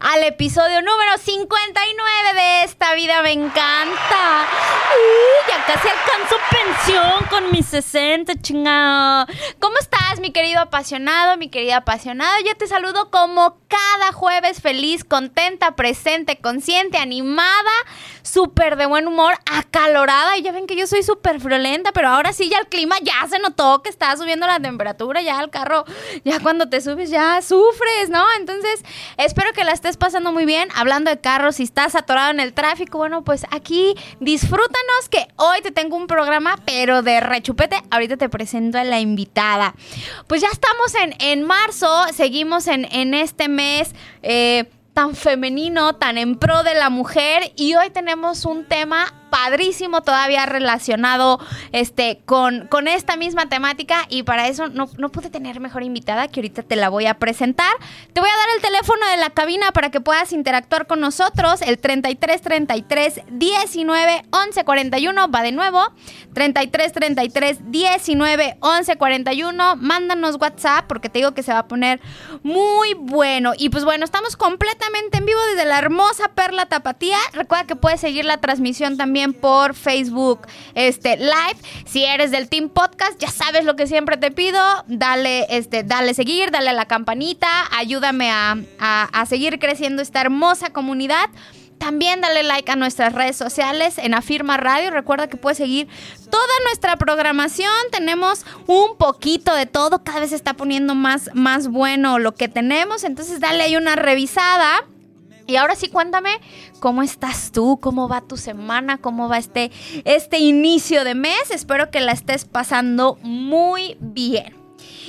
Al episodio número 59 de Esta Vida Me Encanta. Uy, ya casi alcanzo pensión con mis 60, chingado. ¿Cómo estás, mi querido apasionado, mi querida apasionada? Yo te saludo como cada jueves feliz, contenta, presente, consciente, animada, súper de buen humor, acalorada. Y ya ven que yo soy súper friolenta, pero ahora sí ya el clima ya se notó que está subiendo la temperatura, ya el carro, ya cuando te subes ya sufres, ¿no? Entonces, espero que la estés pasando muy bien. Hablando de carros, si estás atorado en el tráfico, bueno, pues aquí disfrútanos que hoy te tengo un programa, pero de rechupete. Ahorita te presento a la invitada. Pues ya estamos en, en marzo, seguimos en, en este mes. Eh, tan femenino, tan en pro de la mujer y hoy tenemos un tema padrísimo todavía relacionado este, con, con esta misma temática y para eso no, no pude tener mejor invitada que ahorita te la voy a presentar. Te voy a dar el teléfono de la cabina para que puedas interactuar con nosotros, el 33 33 19 11 41, va de nuevo, 33 33 19 11 41, mándanos WhatsApp porque te digo que se va a poner muy bueno. Y pues bueno, estamos completamente en vivo desde la hermosa Perla Tapatía. Recuerda que puedes seguir la transmisión también por Facebook este, Live. Si eres del Team Podcast, ya sabes lo que siempre te pido. Dale, este, dale seguir, dale a la campanita. Ayúdame a, a seguir creciendo esta hermosa comunidad. También dale like a nuestras redes sociales en Afirma Radio. Recuerda que puedes seguir toda nuestra programación. Tenemos un poquito de todo. Cada vez se está poniendo más, más bueno lo que tenemos. Entonces dale ahí una revisada. Y ahora sí, cuéntame cómo estás tú, cómo va tu semana, cómo va este, este inicio de mes. Espero que la estés pasando muy bien.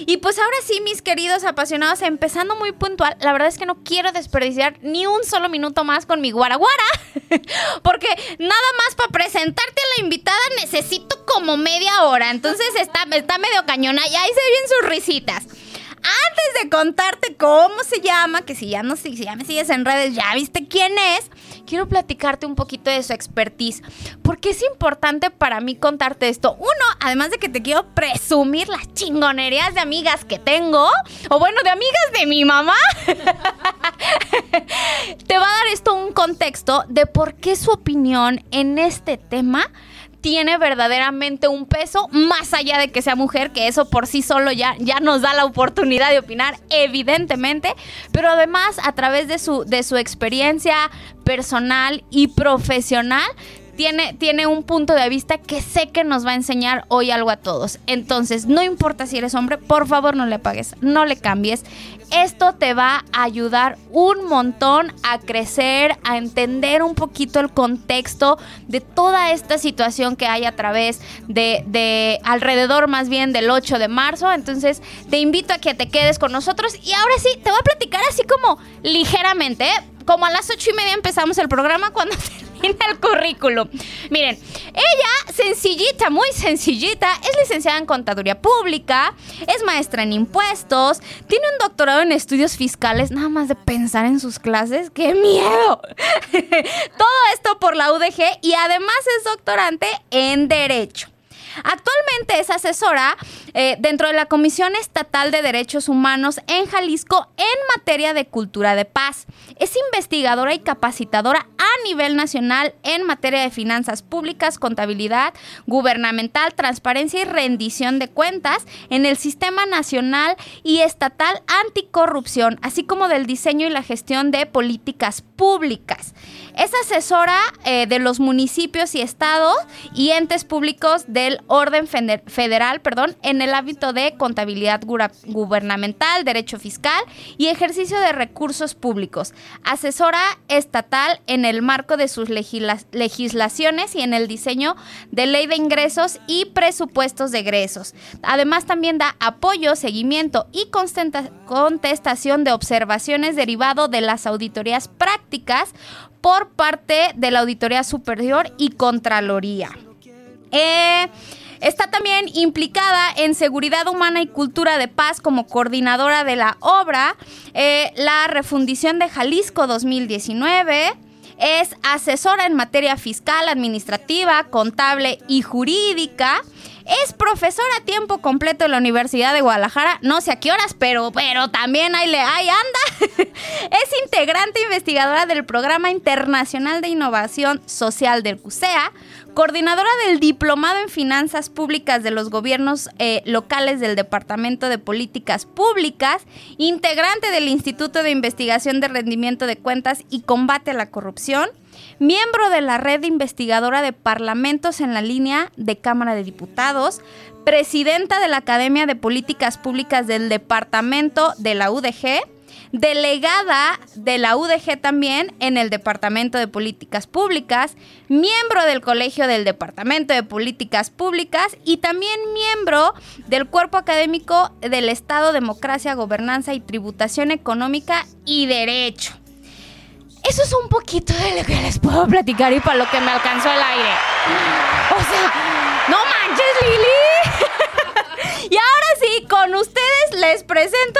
Y pues ahora sí, mis queridos apasionados, empezando muy puntual, la verdad es que no quiero desperdiciar ni un solo minuto más con mi guaraguara, porque nada más para presentarte a la invitada necesito como media hora, entonces está, está medio cañona y ahí se ven sus risitas. Antes de contarte cómo se llama, que si ya no si ya me sigues en redes, ya viste quién es, quiero platicarte un poquito de su expertise. Porque es importante para mí contarte esto. Uno, además de que te quiero presumir las chingonerías de amigas que tengo, o bueno, de amigas de mi mamá, te va a dar esto un contexto de por qué su opinión en este tema tiene verdaderamente un peso, más allá de que sea mujer, que eso por sí solo ya, ya nos da la oportunidad de opinar, evidentemente, pero además a través de su, de su experiencia personal y profesional, tiene, tiene, un punto de vista que sé que nos va a enseñar hoy algo a todos. Entonces, no importa si eres hombre, por favor no le pagues, no le cambies. Esto te va a ayudar un montón a crecer, a entender un poquito el contexto de toda esta situación que hay a través de, de alrededor más bien del 8 de marzo. Entonces, te invito a que te quedes con nosotros y ahora sí, te voy a platicar así como ligeramente, ¿eh? como a las ocho y media empezamos el programa cuando el currículum. Miren, ella, sencillita, muy sencillita, es licenciada en contaduría pública, es maestra en impuestos, tiene un doctorado en estudios fiscales, nada más de pensar en sus clases, ¡qué miedo! Todo esto por la UDG y además es doctorante en Derecho. Actualmente es asesora eh, dentro de la Comisión Estatal de Derechos Humanos en Jalisco en materia de cultura de paz. Es investigadora y capacitadora a nivel nacional en materia de finanzas públicas, contabilidad gubernamental, transparencia y rendición de cuentas en el Sistema Nacional y Estatal Anticorrupción, así como del diseño y la gestión de políticas públicas. Es asesora eh, de los municipios y estados y entes públicos del orden federal perdón, en el ámbito de contabilidad gubernamental, derecho fiscal y ejercicio de recursos públicos. Asesora estatal en el marco de sus legislaciones y en el diseño de ley de ingresos y presupuestos de egresos. Además también da apoyo, seguimiento y contestación de observaciones derivado de las auditorías prácticas por parte de la Auditoría Superior y Contraloría. Eh, Está también implicada en seguridad humana y cultura de paz como coordinadora de la obra, eh, la refundición de Jalisco 2019. Es asesora en materia fiscal, administrativa, contable y jurídica. Es profesora a tiempo completo en la Universidad de Guadalajara. No sé a qué horas, pero, pero también ahí, le, ahí anda. es integrante investigadora del Programa Internacional de Innovación Social del CUSEA coordinadora del Diplomado en Finanzas Públicas de los Gobiernos eh, Locales del Departamento de Políticas Públicas, integrante del Instituto de Investigación de Rendimiento de Cuentas y Combate a la Corrupción, miembro de la red investigadora de parlamentos en la línea de Cámara de Diputados, presidenta de la Academia de Políticas Públicas del Departamento de la UDG, delegada de la UDG también en el Departamento de Políticas Públicas, miembro del Colegio del Departamento de Políticas Públicas y también miembro del Cuerpo Académico del Estado, Democracia, Gobernanza y Tributación Económica y Derecho. Eso es un poquito de lo que les puedo platicar y para lo que me alcanzó el aire. O sea, no manches, Lili. Y ahora sí, con ustedes les presento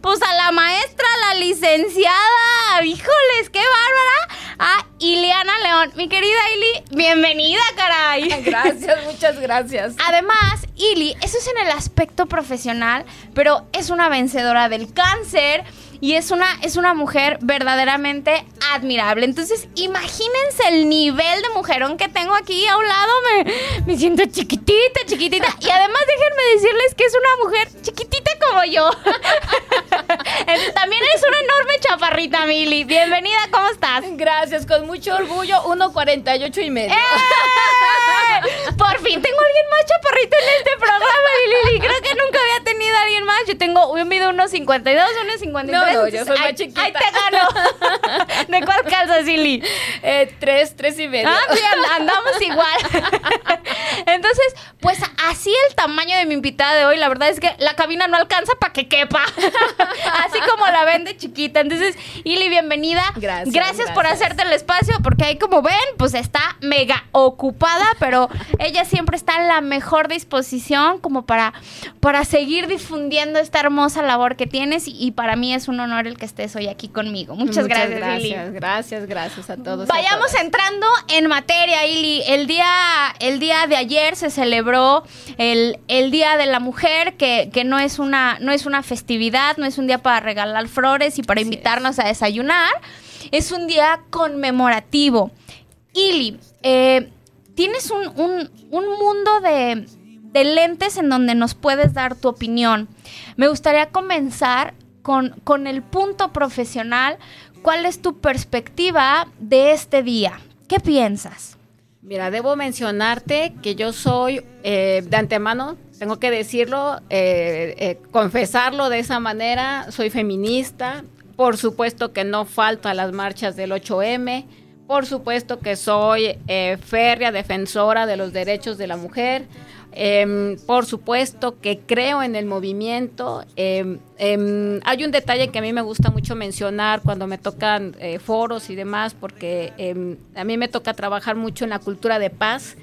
pues a la maestra, la licenciada, híjoles, qué bárbara, a Iliana León. Mi querida Ili, bienvenida, caray. Gracias, muchas gracias. Además, Ili, eso es en el aspecto profesional, pero es una vencedora del cáncer y es una, es una mujer verdaderamente admirable. Entonces, imagínense el nivel de mujerón que tengo aquí a un lado. Me, me siento chiquitita, chiquitita. Y además, déjenme decirles que es una mujer chiquitita como yo. También eres una enorme chaparrita, Mili. Bienvenida, ¿cómo estás? Gracias, con mucho orgullo, 1.48 y medio. ¡Eh! Por fin tengo, yo mido unos 52, unos 53. No, no, yo soy más chiquita. Ahí te gano. ¿De cuál calza, Lili? Eh, tres, tres y medio. Ah, sí, andamos igual. Entonces, pues así el tamaño de mi invitada de hoy, la verdad es que la cabina no alcanza para que quepa. así como la ven de chiquita. Entonces, Ili, bienvenida. Gracias, gracias. por hacerte el espacio, porque ahí como ven, pues está mega ocupada, pero ella siempre está en la mejor disposición como para, para seguir difundiendo esta hermosa labor que tienes y, para mí es un honor el que estés hoy aquí conmigo. Muchas, gracias, gracias, Gracias, gracias a todos. Vayamos entrando en materia, Ili. El día, el día de ayer se celebró el, el Día de la Mujer, que, que, no, es una, no es una festividad, no es un día para regalar flores y para invitarnos a desayunar. Es un día conmemorativo. Ili, eh, tienes un, mundo de, lentes en donde nos puedes dar tu opinión. Me gustaría comenzar con, con el punto profesional. ¿Cuál es tu perspectiva de este día? ¿Qué piensas? Mira, debo mencionarte que yo soy eh, de antemano, tengo que decirlo, eh, eh, confesarlo de esa manera, soy feminista, por supuesto que no falto a las marchas del 8M, por supuesto que soy férrea defensora de los derechos de la mujer. Em, por supuesto que creo en el movimiento. Em, em, hay un detalle que a mí me gusta mucho mencionar cuando me tocan eh, foros y demás, porque a mí me toca trabajar mucho en la cultura de paz.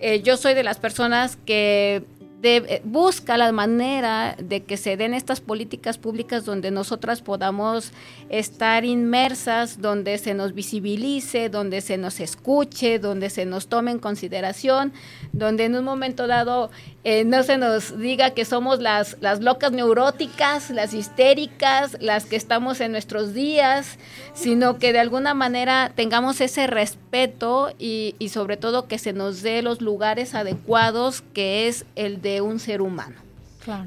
Eh, yo soy de las personas que eh, busca la manera de que se den estas políticas públicas donde nosotras podamos estar inmersas, donde se nos visibilice, donde se nos escuche, donde se nos tome en consideración, donde en un momento dado eh, no se nos diga que somos las, las locas neuróticas, las histéricas, las que estamos en nuestros días, sino que de alguna manera tengamos ese respeto y, y sobre todo que se nos dé los lugares adecuados que es el de un ser humano.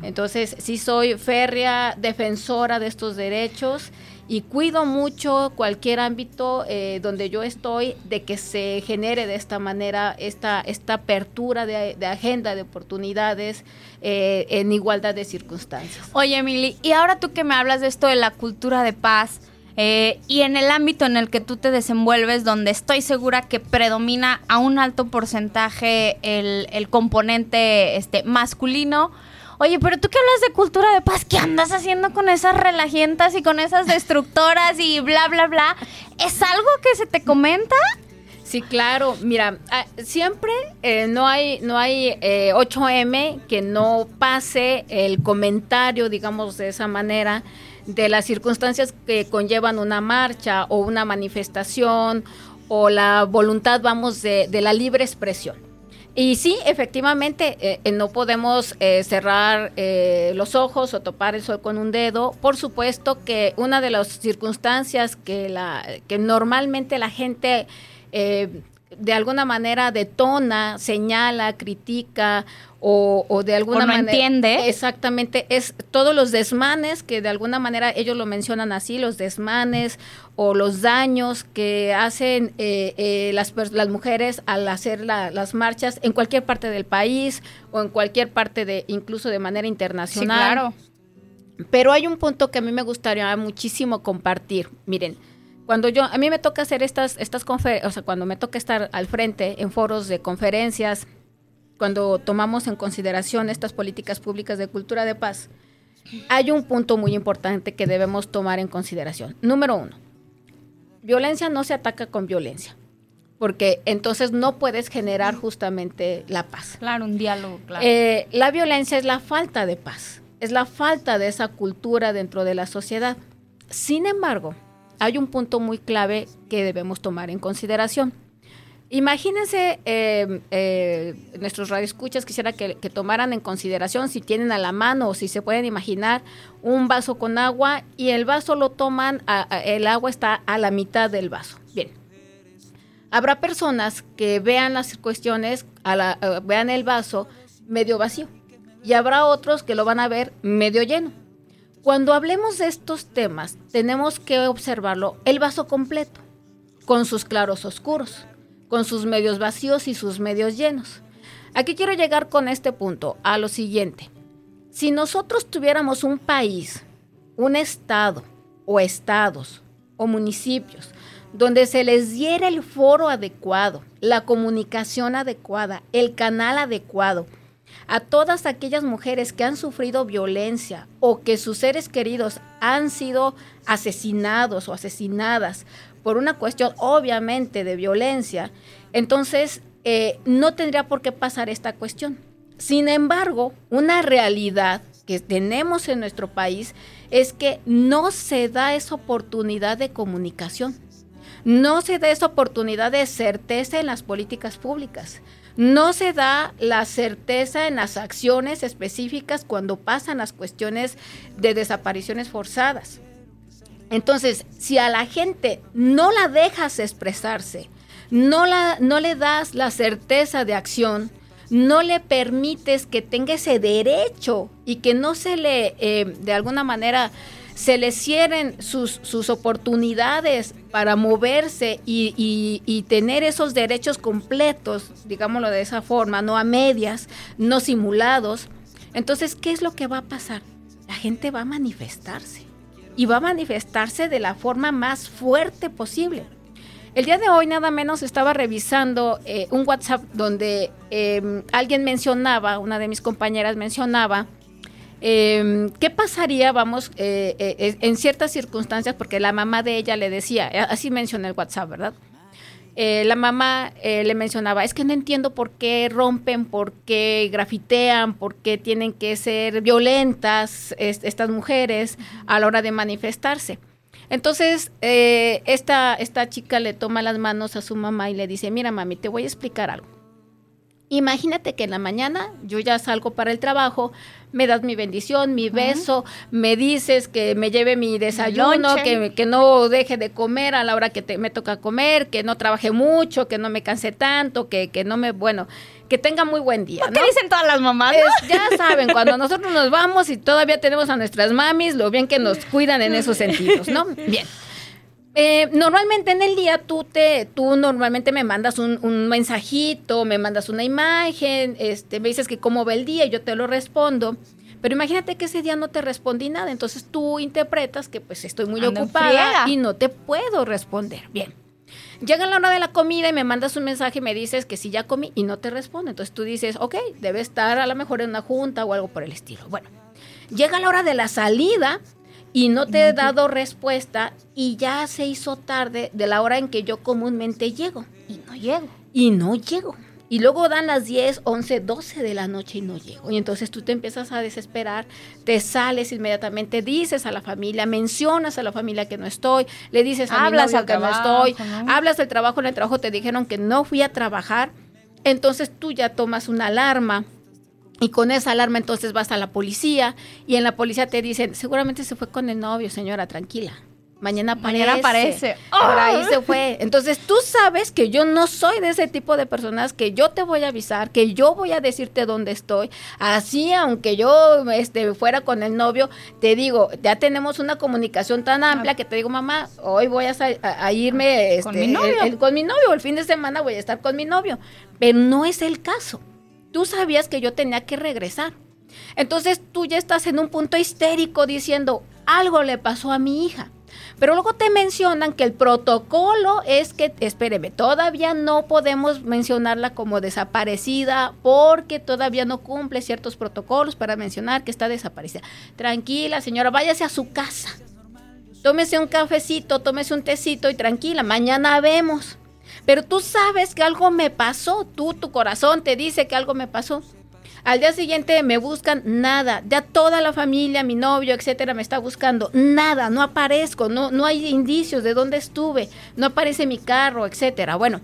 Entonces, sí soy férrea defensora de estos derechos y cuido mucho cualquier ámbito eh, donde yo estoy de que se genere de esta manera esta, esta apertura de, agenda de oportunidades eh, en igualdad de circunstancias. Oye, Emily, y ahora tú que me hablas de esto de la cultura de paz, eh, y en el ámbito en el que tú te desenvuelves, donde estoy segura que predomina a un alto porcentaje el, componente este, masculino, Oye, pero tú que hablas de cultura de paz, ¿qué andas haciendo con esas relajientas y con esas destructoras y bla, bla, bla? ¿Es algo que se te comenta? Sí, claro. Mira, ah, siempre eh, no hay, no hay 8M eh, que no pase el comentario, digamos de esa manera, de las circunstancias que conllevan una marcha o una manifestación o la voluntad, vamos, de, la libre expresión. Y sí, efectivamente, eh, no podemos cerrar los ojos o topar el sol con un dedo. Por supuesto que una de las circunstancias que, la, que normalmente la gente eh, de alguna manera detona, señala, critica o, de alguna manera entiende. Exactamente, es todos los desmanes que de alguna manera ellos lo mencionan así, los desmanes o los daños que hacen eh, eh, las, las mujeres al hacer las marchas en cualquier parte del país o en cualquier parte de, incluso de manera internacional. Sí, claro. Pero hay un punto que a mí me gustaría muchísimo compartir. Miren, cuando yo, a mí me toca hacer estas, estas conferencias, o sea, cuando me toca estar al frente en foros de conferencias, cuando tomamos en consideración estas políticas públicas de cultura de paz, hay un punto muy importante que debemos tomar en consideración. Número uno, violencia no se ataca con violencia, porque entonces no puedes generar justamente la paz. Claro, un diálogo, claro. Eh, la violencia es la falta de paz, es la falta de esa cultura dentro de la sociedad. Sin embargo, hay un punto muy clave que debemos tomar en consideración. Imagínense, eh, eh, nuestros radioescuchas quisiera que, tomaran en consideración si tienen a la mano o si se pueden imaginar un vaso con agua y el vaso lo toman, el agua está a la mitad del vaso. Bien. Habrá personas que vean las cuestiones, eh, vean el vaso medio vacío y habrá otros que lo van a ver medio lleno. Cuando hablemos de estos temas, tenemos que observarlo el vaso completo, con sus claros oscuros, con sus medios vacíos y sus medios llenos. Aquí quiero llegar con este punto a lo siguiente. Si nosotros tuviéramos un país, un estado o estados o municipios donde se les diera el foro adecuado, la comunicación adecuada, el canal adecuado, a todas aquellas mujeres que han sufrido violencia o que sus seres queridos han sido asesinados o asesinadas por una cuestión obviamente de violencia, entonces eh, no tendría por qué pasar esta cuestión. Sin embargo, una realidad que tenemos en nuestro país es que no se da esa oportunidad de comunicación, no se da esa oportunidad de certeza en las políticas públicas no se da la certeza en las acciones específicas cuando pasan las cuestiones de desapariciones forzadas. Entonces, si a la gente no la dejas expresarse, no, la, no le das la certeza de acción, no le permites que tenga ese derecho y que no se le, eh, de alguna manera, se le cierren sus, sus oportunidades para moverse y, tener esos derechos completos, digámoslo de esa forma, no a medias, no simulados. Entonces, ¿qué es lo que va a pasar? La gente va a manifestarse y va a manifestarse de la forma más fuerte posible. El día de hoy nada menos estaba revisando eh, un WhatsApp donde em, alguien mencionaba, una de mis compañeras mencionaba, Em, ¿Qué pasaría, vamos, eh, eh, en ciertas circunstancias? Porque la mamá de ella le decía, eh, así menciona el WhatsApp, ¿verdad? la mamá le mencionaba, es que no entiendo por qué rompen, por qué grafitean, por qué tienen que ser violentas estas mujeres a la hora de manifestarse. Entonces, esta, esta chica le toma las manos a su mamá y le dice, mira mami, te voy a explicar algo. Imagínate que en la mañana yo ya salgo para el trabajo, me das mi bendición, mi beso, me dices que me lleve mi desayuno, que, que, no deje de comer a la hora que me toca comer, que no trabaje mucho, que no me canse tanto, que, que no me, bueno, que tenga muy buen día. ¿Qué dicen todas las mamás? ya saben, cuando nosotros nos vamos y todavía tenemos a nuestras mamis, lo bien que nos cuidan en esos sentidos, ¿no? Bien. Eh, normalmente en el día tú te, tú normalmente me mandas un, mensajito, me mandas una imagen, este, me dices que cómo va el día y yo te lo respondo. Pero imagínate que ese día no te respondí nada, entonces tú interpretas que pues estoy muy ocupada y no te puedo responder. Bien. Llega la hora de la comida y me mandas un mensaje y me dices que sí ya comí y no te respondo. Entonces tú dices, ok, debe estar a lo mejor en una junta o algo por el estilo. Bueno, llega la hora de la salida y no te he dado respuesta y ya se hizo tarde de la hora en que yo comúnmente llego. Y no llego. Y no llego. Y luego dan las 10, 11, 12 de la noche y no llego. Y entonces tú te empiezas a desesperar, te sales inmediatamente, dices a la familia, mencionas a la familia que no estoy, le dices a Hablas mi novio al que no estoy, ¿no? hablas del trabajo, en el trabajo te dijeron que no fui a trabajar, entonces tú ya tomas una alarma. Y con esa alarma entonces vas a la policía y en la policía te dicen, seguramente se fue con el novio, señora, tranquila. Mañana aparece. Mañana aparece. Por ahí se fue. Entonces tú sabes que yo no soy de ese tipo de personas que yo te voy a avisar, que yo voy a decirte dónde estoy. Así, aunque yo este, fuera con el novio, te digo, ya tenemos una comunicación tan amplia que te digo, mamá, hoy voy a, a- a irme Con este, mi novio. el- el- con mi novio, el fin de semana voy a estar con mi novio. Pero no es el caso. Tú sabías que yo tenía que regresar. Entonces tú ya estás en un punto histérico diciendo, algo le pasó a mi hija. Pero luego te mencionan que el protocolo es que, espéreme, todavía no podemos mencionarla como desaparecida porque todavía no cumple ciertos protocolos para mencionar que está desaparecida. Tranquila, señora, váyase a su casa. Tómese un cafecito, tómese un tecito y tranquila, mañana vemos. Pero tú sabes que algo me pasó, tú, tu corazón te dice que algo me pasó. Al día siguiente me buscan nada, ya toda la familia, mi novio, etcétera, me está buscando. Nada, no aparezco, no, no hay indicios de dónde estuve, no aparece mi carro, etcétera. Bueno,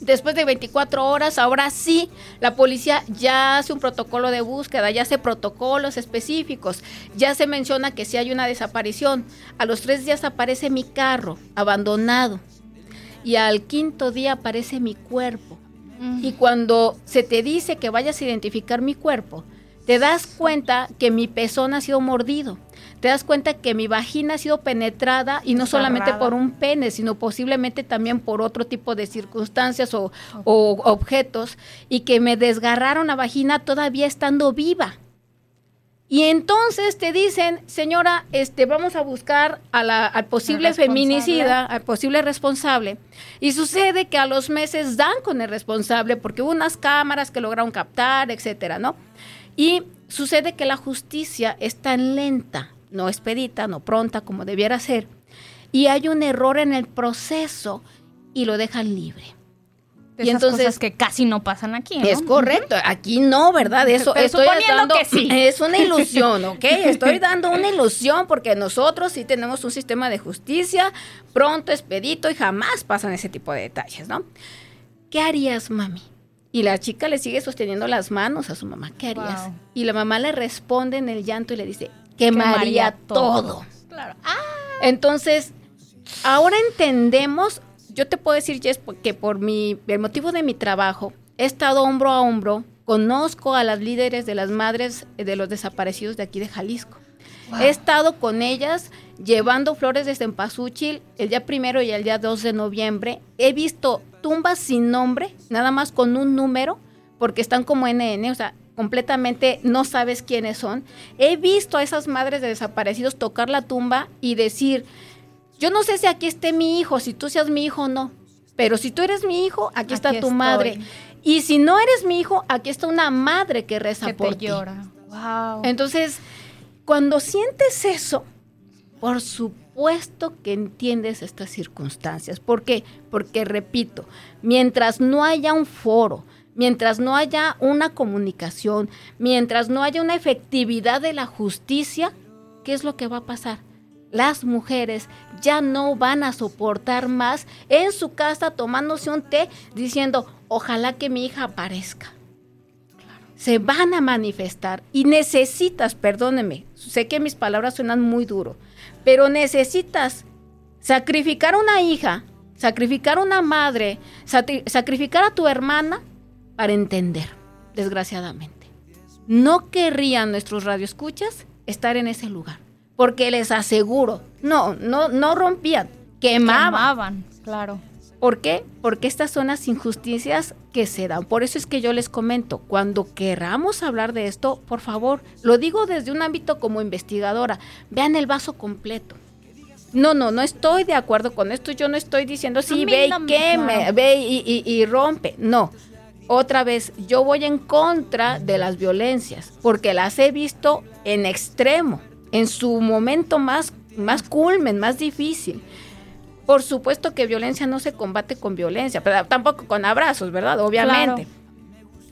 después de 24 horas, ahora sí, la policía ya hace un protocolo de búsqueda, ya hace protocolos específicos, ya se menciona que si hay una desaparición. A los tres días aparece mi carro abandonado y al quinto día aparece mi cuerpo. Y cuando se te dice que vayas a identificar mi cuerpo, te das cuenta que mi pezón ha sido mordido. Te das cuenta que mi vagina ha sido penetrada y no solamente por un pene, sino posiblemente también por otro tipo de circunstancias o, o objetos y que me desgarraron la vagina todavía estando viva. Y entonces te dicen, señora, este, vamos a buscar a la- al posible feminicida, al posible responsable. Y sucede que a los meses dan con el responsable porque hubo unas cámaras que lograron captar, etcétera, ¿no? Y sucede que la justicia es tan lenta, no expedita, no pronta como debiera ser, y hay un error en el proceso y lo dejan libre. De Y esas entonces- cosas que casi no pasan aquí, ¿no? Es correcto, aquí no, ¿verdad? Eso Pero estoy suponiendo dando- que sí. Es una ilusión, ¿ok? Estoy dando una ilusión porque nosotros sí tenemos un sistema de justicia pronto, expedito y jamás pasan ese tipo de detalles, ¿no? ¿Qué harías, mami? Y la chica le sigue sosteniendo las manos a su mamá. ¿Qué harías? Wow. Y la mamá le responde en el llanto y le dice, quemaría, Quemaría todo. todo. Claro. Entonces, ahora entendemos, yo te puedo decir, Jess, que por mi, el motivo de mi trabajo, he estado hombro a hombro, conozco a las líderes de las madres de los desaparecidos de aquí de Jalisco. He estado con ellas llevando flores desde Empazúchil el día primero y el día 2 de noviembre. He visto tumbas sin nombre, nada más con un número, porque están como NN, o sea, completamente no sabes quiénes son. He visto a esas madres de desaparecidos tocar la tumba y decir, yo no sé si aquí esté mi hijo, si tú seas mi hijo o no, pero si tú eres mi hijo, aquí, está tu estoy. madre. Y si no eres mi hijo, aquí está una madre que reza Que por te ti. llora. Wow. Entonces, cuando sientes eso, por supuesto que entiendes estas circunstancias. ¿Por qué? Porque, repito, mientras no haya un foro, mientras no haya una comunicación, mientras no haya una efectividad de la justicia, ¿qué es lo que va a pasar? Las mujeres ya no van a soportar más en su casa tomándose un té diciendo, ojalá que mi hija aparezca se van a manifestar y necesitas, perdóneme, sé que mis palabras suenan muy duro, pero necesitas sacrificar a una hija, sacrificar a una madre, sacri- sacrificar a tu hermana para entender, desgraciadamente. No querrían nuestros radioescuchas estar en ese lugar, porque les aseguro, no, no, no rompían, quemaban. Quemaban, claro. ¿Por qué? Porque estas son las injusticias que se dan. Por eso es que yo les comento, cuando queramos hablar de esto, por favor, lo digo desde un ámbito como investigadora, vean el vaso completo. No, no, no estoy de acuerdo con esto. Yo no estoy diciendo, sí, ve y queme, ve y, y- y rompe. No. Otra vez, yo voy en contra de las violencias, porque las he visto en extremo. en su momento más, más culmen, más difícil. Por supuesto que violencia no se combate con violencia, pero tampoco con abrazos, ¿verdad? Obviamente.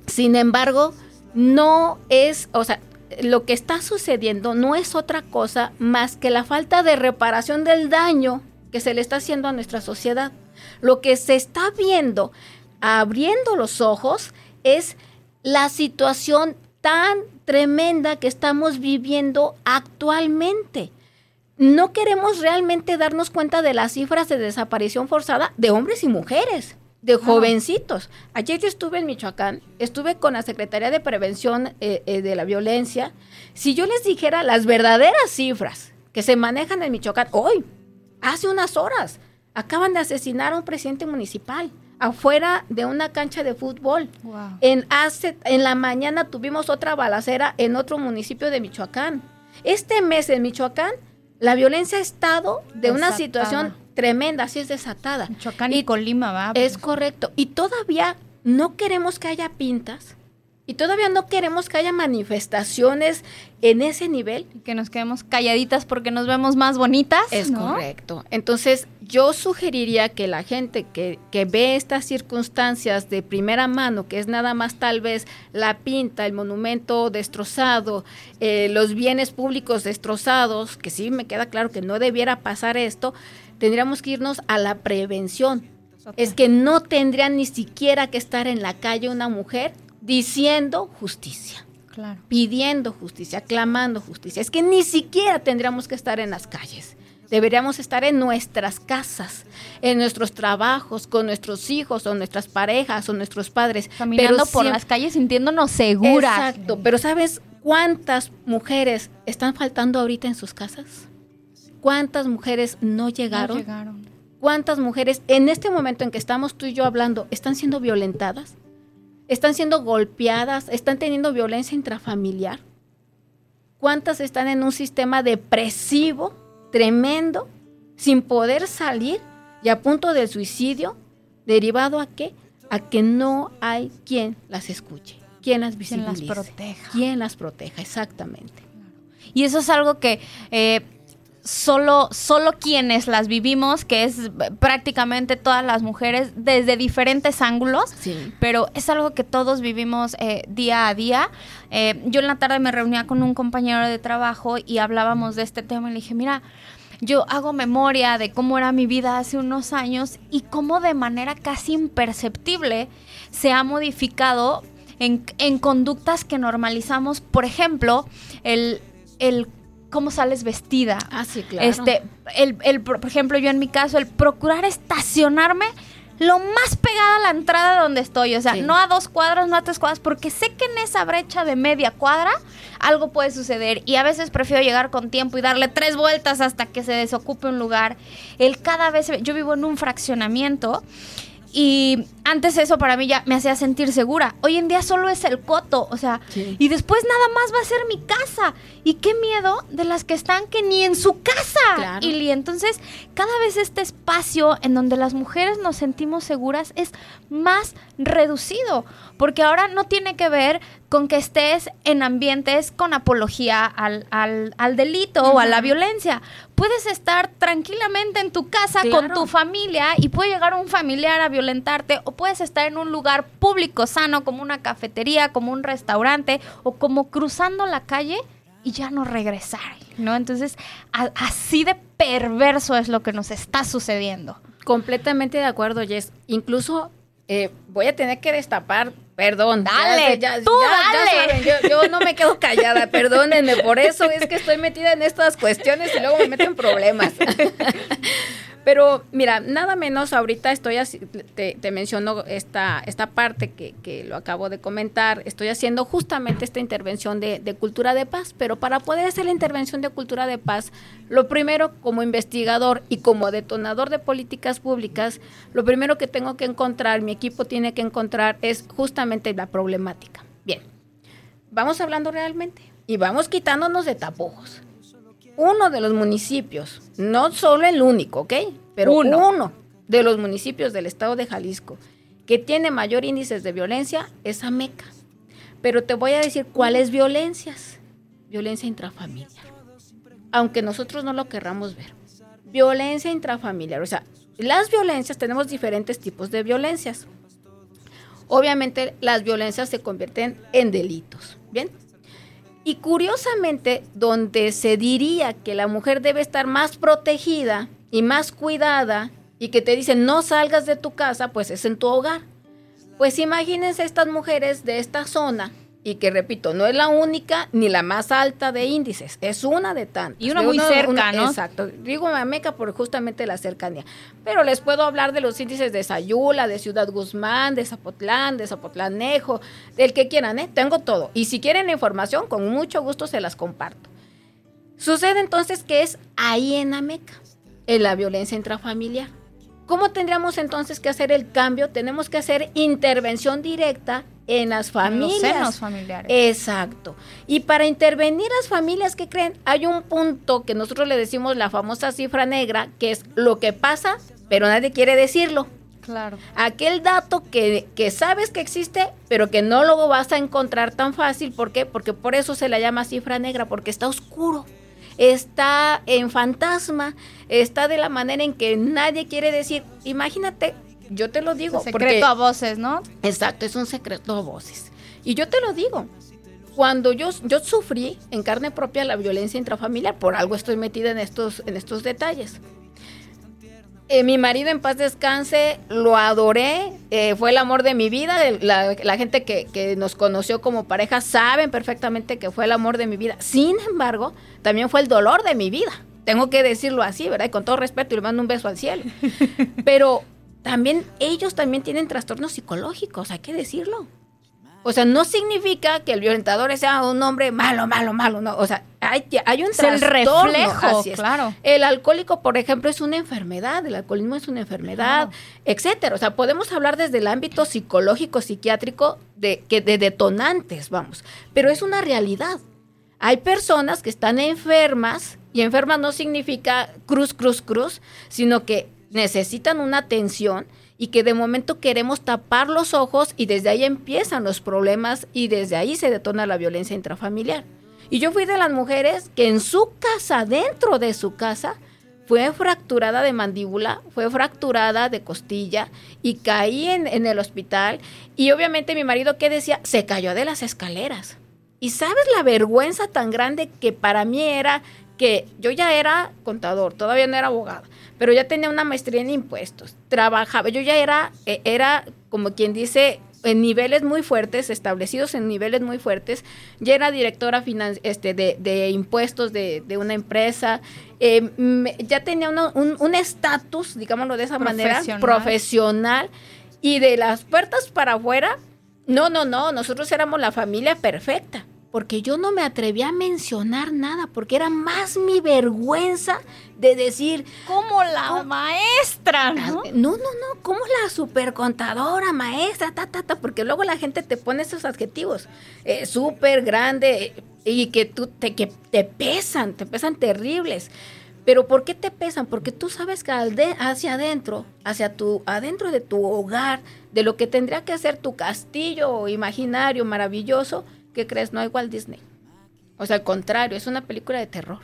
Sin embargo, no es, o sea, lo que está sucediendo no es otra cosa más que la falta de reparación del daño que se le está haciendo a nuestra sociedad. Lo que se está viendo, abriendo los ojos, es la situación tan tremenda que estamos viviendo actualmente. No queremos realmente darnos cuenta de las cifras de desaparición forzada de hombres y mujeres de jovencitos. Ayer yo estuve en Michoacán, estuve con la Secretaría de Prevención eh, eh, de la Violencia. Si yo les dijera las verdaderas cifras que se manejan en Michoacán hoy, hace unas horas, acaban de asesinar a un presidente municipal afuera de una cancha de fútbol. En, hace, en la mañana tuvimos otra balacera en otro municipio de Michoacán. Este mes en Michoacán, la violencia ha estado de una situación tremenda, así es desatada. Michoacán y, Colima, va. Es pues. correcto. Y todavía no queremos que haya pintas. Y todavía no queremos que haya manifestaciones en ese nivel. Que nos quedemos calladitas porque nos vemos más bonitas. Es correcto. Entonces, yo sugeriría que la gente que, que, ve estas circunstancias de primera mano, que es nada más tal vez la pinta, el monumento destrozado, eh, los bienes públicos destrozados, que sí me queda claro que no debiera pasar esto, tendríamos que irnos a la prevención. Es que no tendría ni siquiera que estar en la calle una mujer diciendo justicia, claro. pidiendo justicia, clamando justicia. Es que ni siquiera tendríamos que estar en las calles. Deberíamos estar en nuestras casas, en nuestros trabajos, con nuestros hijos o nuestras parejas o nuestros padres. Caminando por las calles sintiéndonos seguras. Exacto, pero ¿sabes cuántas mujeres están faltando ahorita en sus casas? ¿Cuántas mujeres no llegaron? ¿Cuántas mujeres en este momento en que estamos tú y yo hablando están siendo violentadas? ¿Están siendo golpeadas? ¿Están teniendo violencia intrafamiliar? ¿Cuántas están en un sistema depresivo tremendo, sin poder salir y a punto del suicidio? ¿Derivado a qué? A que no hay quien las escuche, quien las visibilice. Quien las proteja. Quien las proteja, exactamente. Y eso es algo que eh, solo, solo quienes las vivimos, que es prácticamente todas las mujeres, desde diferentes ángulos, pero es algo que todos vivimos eh, día a día. Eh, yo en la tarde me reunía con un compañero de trabajo y hablábamos de este tema y le dije, mira, yo hago memoria de cómo era mi vida hace unos años y cómo de manera casi imperceptible se ha modificado en, en conductas que normalizamos. Por ejemplo, el, el cómo sales vestida. Ah, sí, claro. Este, el, el, por ejemplo, yo en mi caso, el procurar estacionarme lo más pegada a la entrada donde estoy. O sea, no a dos cuadras, no a tres cuadras, porque sé que en esa brecha de media cuadra algo puede suceder. Y a veces prefiero llegar con tiempo y darle tres vueltas hasta que se desocupe un lugar. El cada vez, yo vivo en un fraccionamiento y antes eso para mí ya me hacía sentir segura. Hoy en día solo es el coto, o sea, y después nada más va a ser mi casa. Y qué miedo de las que están que ni en su casa. Y entonces cada vez este espacio en donde las mujeres nos sentimos seguras es más reducido, porque ahora no tiene que ver con que estés en ambientes con apología al, al, delito o a la violencia. Puedes estar tranquilamente en tu casa con tu familia y puede llegar un familiar a violentarte o puedes estar en un lugar público sano como una cafetería, como un restaurante o como cruzando la calle y ya no regresar, ¿no? Entonces, así de perverso es lo que nos está sucediendo. Completamente de acuerdo, Jess. Incluso eh, voy a tener que destapar, perdón. Dale, ya, tú dale. yo, yo, no me quedo callada, perdónenme, por eso es que estoy metida en estas cuestiones y luego me meto en problemas. Pero mira, nada menos ahorita estoy así, te, te menciono esta, esta parte que, que, lo acabo de comentar, estoy haciendo justamente esta intervención de, de, cultura de paz, pero para poder hacer la intervención de cultura de paz, lo primero como investigador y como detonador de políticas públicas, lo primero que tengo que encontrar, mi equipo tiene que encontrar es justamente la problemática. Bien, vamos hablando realmente y vamos quitándonos de tapujos uno de los municipios, no solo el único, ¿ok? Pero uno. de los municipios del estado de Jalisco que tiene mayor índice de violencia es Ameca. Pero te voy a decir cuáles violencias. Violencia intrafamiliar. aunque nosotros no lo querramos ver. Violencia intrafamiliar, o sea, las violencias, tenemos diferentes tipos de violencias. Obviamente las violencias se convierten en delitos, ¿bien? Y curiosamente, donde se diría que la mujer debe estar más protegida y más cuidada y que te dicen no salgas de tu casa, pues es en tu hogar. Pues imagínense estas mujeres de esta zona y que repito, no es la única ni la más alta de índices, es una de tantas. Y una muy cerca, ¿no? Exacto. Digo Mameca por justamente la cercanía. Pero les puedo hablar de los índices de Sayula, de Ciudad Guzmán, de Zapotlán, de Zapotlanejo, del que quieran, ¿eh? Tengo todo. Y si quieren información, con mucho gusto se las comparto. Sucede entonces que es ahí en Ameca, en la violencia intrafamiliar. ¿Cómo tendríamos entonces que hacer el cambio? Tenemos que hacer intervención directa en las familias. En los familiares. Exacto. Y para intervenir las familias, ¿qué creen? Hay un punto que nosotros le decimos la famosa cifra negra, que es lo que pasa, pero nadie quiere decirlo. Claro. Aquel dato que, que, sabes que existe, pero que no lo vas a encontrar tan fácil. ¿Por qué? Porque por eso se la llama cifra negra, porque está oscuro está en fantasma, está de la manera en que nadie quiere decir, imagínate, yo te lo digo. Un secreto a voces, ¿no? Exacto, es un secreto a voces. Y yo te lo digo, cuando yo, yo sufrí en carne propia la violencia intrafamiliar, por algo estoy metida en estos, en estos detalles. Eh, mi marido en paz descanse, lo adoré, eh, fue el amor de mi vida. La, gente que, nos conoció como pareja saben perfectamente que fue el amor de mi vida. Sin embargo, también fue el dolor de mi vida. Tengo que decirlo así, ¿verdad? Y con todo respeto, y le mando un beso al cielo. Pero también ellos también tienen trastornos psicológicos, hay que decirlo. O sea, no significa que el violentador sea un hombre malo, malo, malo, no. O sea, hay, hay un es el reflejo, claro. El alcohólico, por ejemplo, es una enfermedad, el alcoholismo es una enfermedad, etcétera. O sea, podemos hablar desde el ámbito psicológico, psiquiátrico, de, que de detonantes, vamos. Pero es una realidad. Hay personas que están enfermas, y enfermas no significa cruz, cruz, cruz, sino que necesitan una atención y que de momento queremos tapar los ojos y desde ahí empiezan los problemas y desde ahí se detona la violencia intrafamiliar. Y yo fui de las mujeres que en su casa, dentro de su casa, fue fracturada de mandíbula, fue fracturada de costilla y caí en, en el hospital. Y obviamente mi marido, ¿qué decía? Se cayó de las escaleras. Y sabes la vergüenza tan grande que para mí era que yo ya era contador, todavía no era abogada pero ya tenía una maestría en impuestos, trabajaba, yo ya era, e, era como quien dice, en niveles muy fuertes, establecidos en niveles muy fuertes, ya era directora este, de, impuestos de, una empresa, eh, ya tenía un estatus, digámoslo de esa manera, profesional, y de las puertas para afuera, no, no, no, nosotros éramos la familia perfecta porque yo no me atreví a mencionar nada, porque era más mi vergüenza de decir... Como la maestra, ¿no? No, no, no, como la supercontadora, maestra, ta, ta, ta, porque luego la gente te pone esos adjetivos, eh, súper grande, y que tú te, que te pesan, te pesan terribles. Pero ¿por qué te pesan? Porque tú sabes que hacia adentro, hacia tu, adentro de tu hogar, de lo que tendría que ser tu castillo imaginario maravilloso, ¿qué crees? No hay Walt Disney. O sea, al contrario, es una película de terror.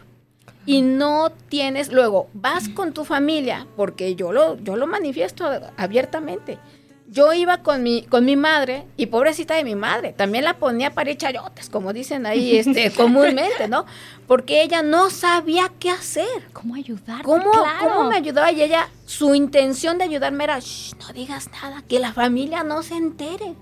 Y no tienes, luego vas con tu familia, porque yo lo, yo lo manifiesto abiertamente yo iba con mi, con mi madre, y pobrecita de mi madre, también la ponía para ir chayotes, como dicen ahí este, comúnmente, ¿no? Porque ella no sabía qué hacer. ¿Cómo ayudar? ¿Cómo, ¿Cómo me ayudaba? Y ella, su intención de ayudarme era, no digas nada, que la familia no se entere.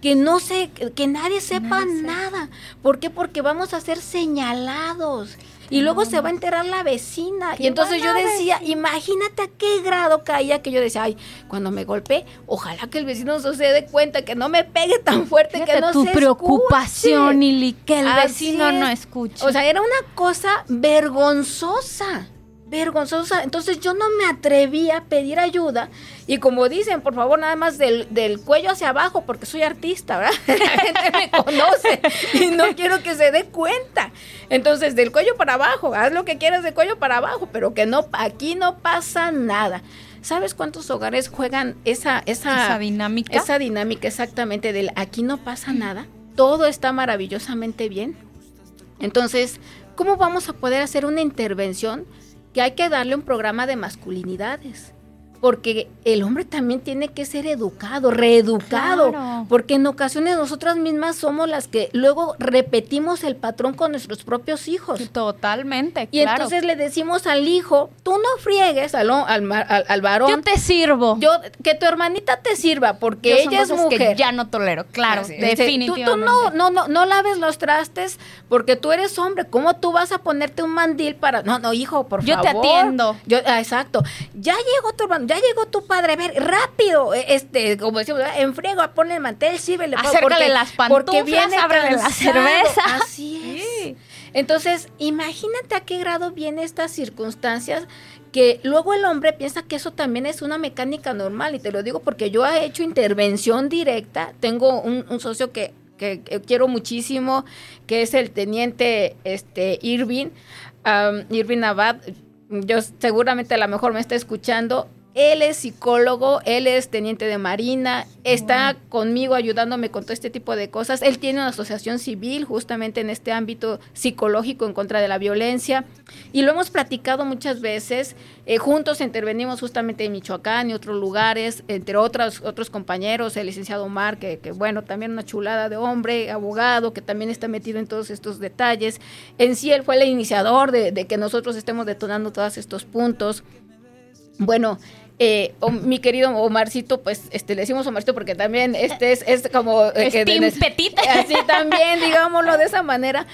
Que no se, que nadie sepa nada. ¿Por qué? Porque vamos a ser señalados y luego se va a enterar la vecina. Y entonces yo decía, imagínate a qué grado caía que yo decía, ay, cuando me golpeé, ojalá que el vecino se dé cuenta que no me pegue tan fuerte que no tu preocupación, y que el vecino no escuche. O sea, era una cosa vergonzosa vergonzosa. Entonces yo no me atrevía a pedir ayuda. Y como dicen, por favor, nada más del, cuello hacia abajo, porque soy artista, ¿verdad? La gente me conoce y no quiero que se dé cuenta. Entonces, del cuello para abajo, haz lo que quieras de cuello para abajo, pero que no, aquí no pasa nada. ¿Sabes cuántos hogares juegan esa, esa, esa dinámica? Esa dinámica exactamente del aquí no pasa nada, todo está maravillosamente bien. Entonces, ¿cómo vamos a poder hacer una intervención que hay que darle un programa de masculinidades? Porque el hombre también tiene que ser educado, reeducado, porque en ocasiones nosotras mismas somos las que luego repetimos el patrón con nuestros propios hijos. Totalmente. Y entonces le decimos al hijo, tú no friegues al, al, varón. Yo te sirvo. Yo, que tu hermanita te sirva, porque ella es mujer. que ya no tolero, claro, definitivamente. Tú, no, no, no, no laves los trastes porque tú eres hombre. ¿Cómo tú vas a ponerte un mandil para...? No, no, hijo, por favor. Yo te atiendo. Yo, ah, exacto. Ya llegó tu hermano ya llegó tu padre, a ver, rápido, e, este, como decimos, en friego, ponle el mantel, sírvele. Acércale las pantuflas, porque viene ábrele la cerveza. Así es. Entonces, imagínate a qué grado vienen estas circunstancias que luego el hombre piensa que eso también es una mecánica normal, y te lo digo porque yo he hecho intervención directa, tengo un, socio que, que, quiero muchísimo, que es el teniente este, Irving, Irving Abad, yo seguramente a lo mejor me está escuchando, él es psicólogo, él es teniente de marina, está conmigo ayudándome con todo este tipo de cosas. Él tiene una asociación civil justamente en este ámbito psicológico en contra de la violencia y lo hemos platicado muchas veces. Eh, juntos intervenimos justamente en Michoacán y otros lugares, entre otros, otros compañeros, el licenciado Omar, que, bueno, también una chulada de hombre, abogado, que también está metido en todos estos detalles. En sí, él fue el iniciador de, de que nosotros estemos detonando todos estos puntos. Bueno, eh, mi querido Omarcito, pues este, le decimos Omarcito porque también este es, es como... Eh, Petit. Así también, digámoslo de esa manera.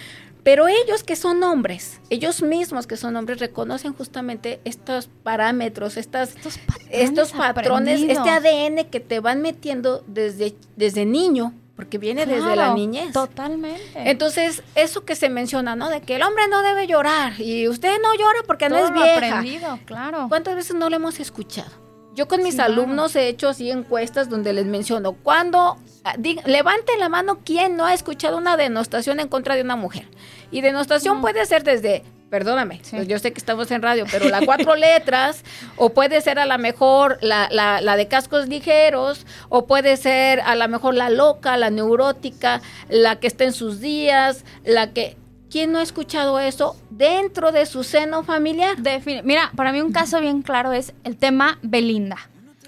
Pero ellos que son hombres, ellos mismos que son hombres, reconocen justamente estos parámetros, estas, estos patrones, este ADN que te van metiendo desde, desde niño porque viene desde la niñez. Totalmente. Entonces, eso que se menciona, ¿no? De que el hombre no debe llorar y usted no llora porque no es vieja. aprendido, claro. ¿Cuántas veces no lo hemos escuchado? Yo con mis alumnos he hecho así encuestas donde les menciono, cuando, ah, levante la mano quien no ha escuchado una denostación en contra de una mujer. Y denostación puede ser desde perdóname, pues yo sé que estamos en radio, pero las cuatro letras, o puede ser a lo mejor la, la, la, de cascos ligeros, o puede ser a lo mejor la loca, la neurótica, la que está en sus días, la que... ¿Quién no ha escuchado eso dentro de su seno familiar? Mira, para mí un caso bien claro es el tema Belinda.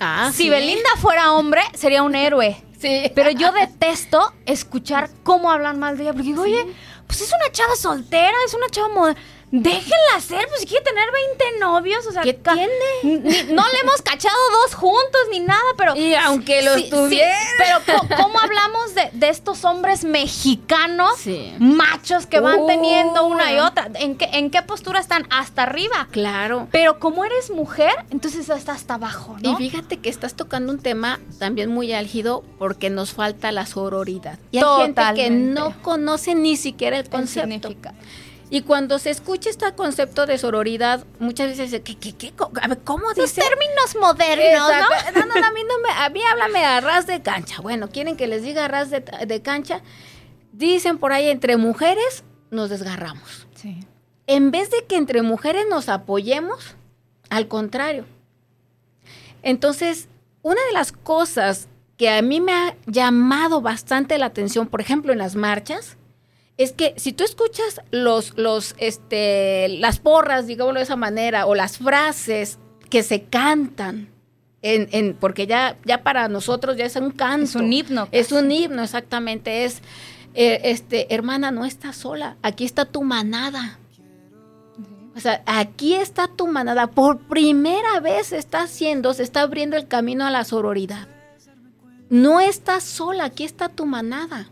Ah, si Belinda fuera hombre, sería un héroe. Sí. Pero yo detesto escuchar cómo hablan mal de ella, porque digo, oye, pues es una chava soltera, es una chava moderna Déjenla ser, pues si quiere tener 20 novios, o sea, ¿qué tiene? no le hemos cachado dos juntos ni nada, pero. Y aunque los tuviera. pero, ¿cómo hablamos de, estos hombres mexicanos, machos que van teniendo una y otra? ¿En qué, ¿En qué postura están? Hasta arriba. Claro. Pero como eres mujer, entonces está hasta abajo, ¿no? Y fíjate que estás tocando un tema también muy álgido porque nos falta la sororidad. Y hay gente que no conoce ni siquiera el concepto. Y cuando se escucha este concepto de sororidad, muchas veces dice, ¿qué, qué, qué? A ver, ¿cómo dice? Los términos modernos, ¿no? No, no, a mí no me, a mí háblame a ras de cancha. Bueno, ¿quieren que les diga a ras de, de cancha? Dicen por ahí, entre mujeres nos desgarramos. Sí. En vez de que entre mujeres nos apoyemos, al contrario. Entonces, una de las cosas que a mí me ha llamado bastante la atención, por ejemplo, en las marchas, es que si tú escuchas los, los, este, las porras, digámoslo de esa manera, o las frases que se cantan, en, en, porque ya, ya para nosotros ya es un canto. Es un himno. Es un himno, exactamente. Es, eh, este, hermana, no estás sola, aquí está tu manada. O sea, aquí está tu manada. Por primera vez se está haciendo, se está abriendo el camino a la sororidad. No estás sola, aquí está tu manada.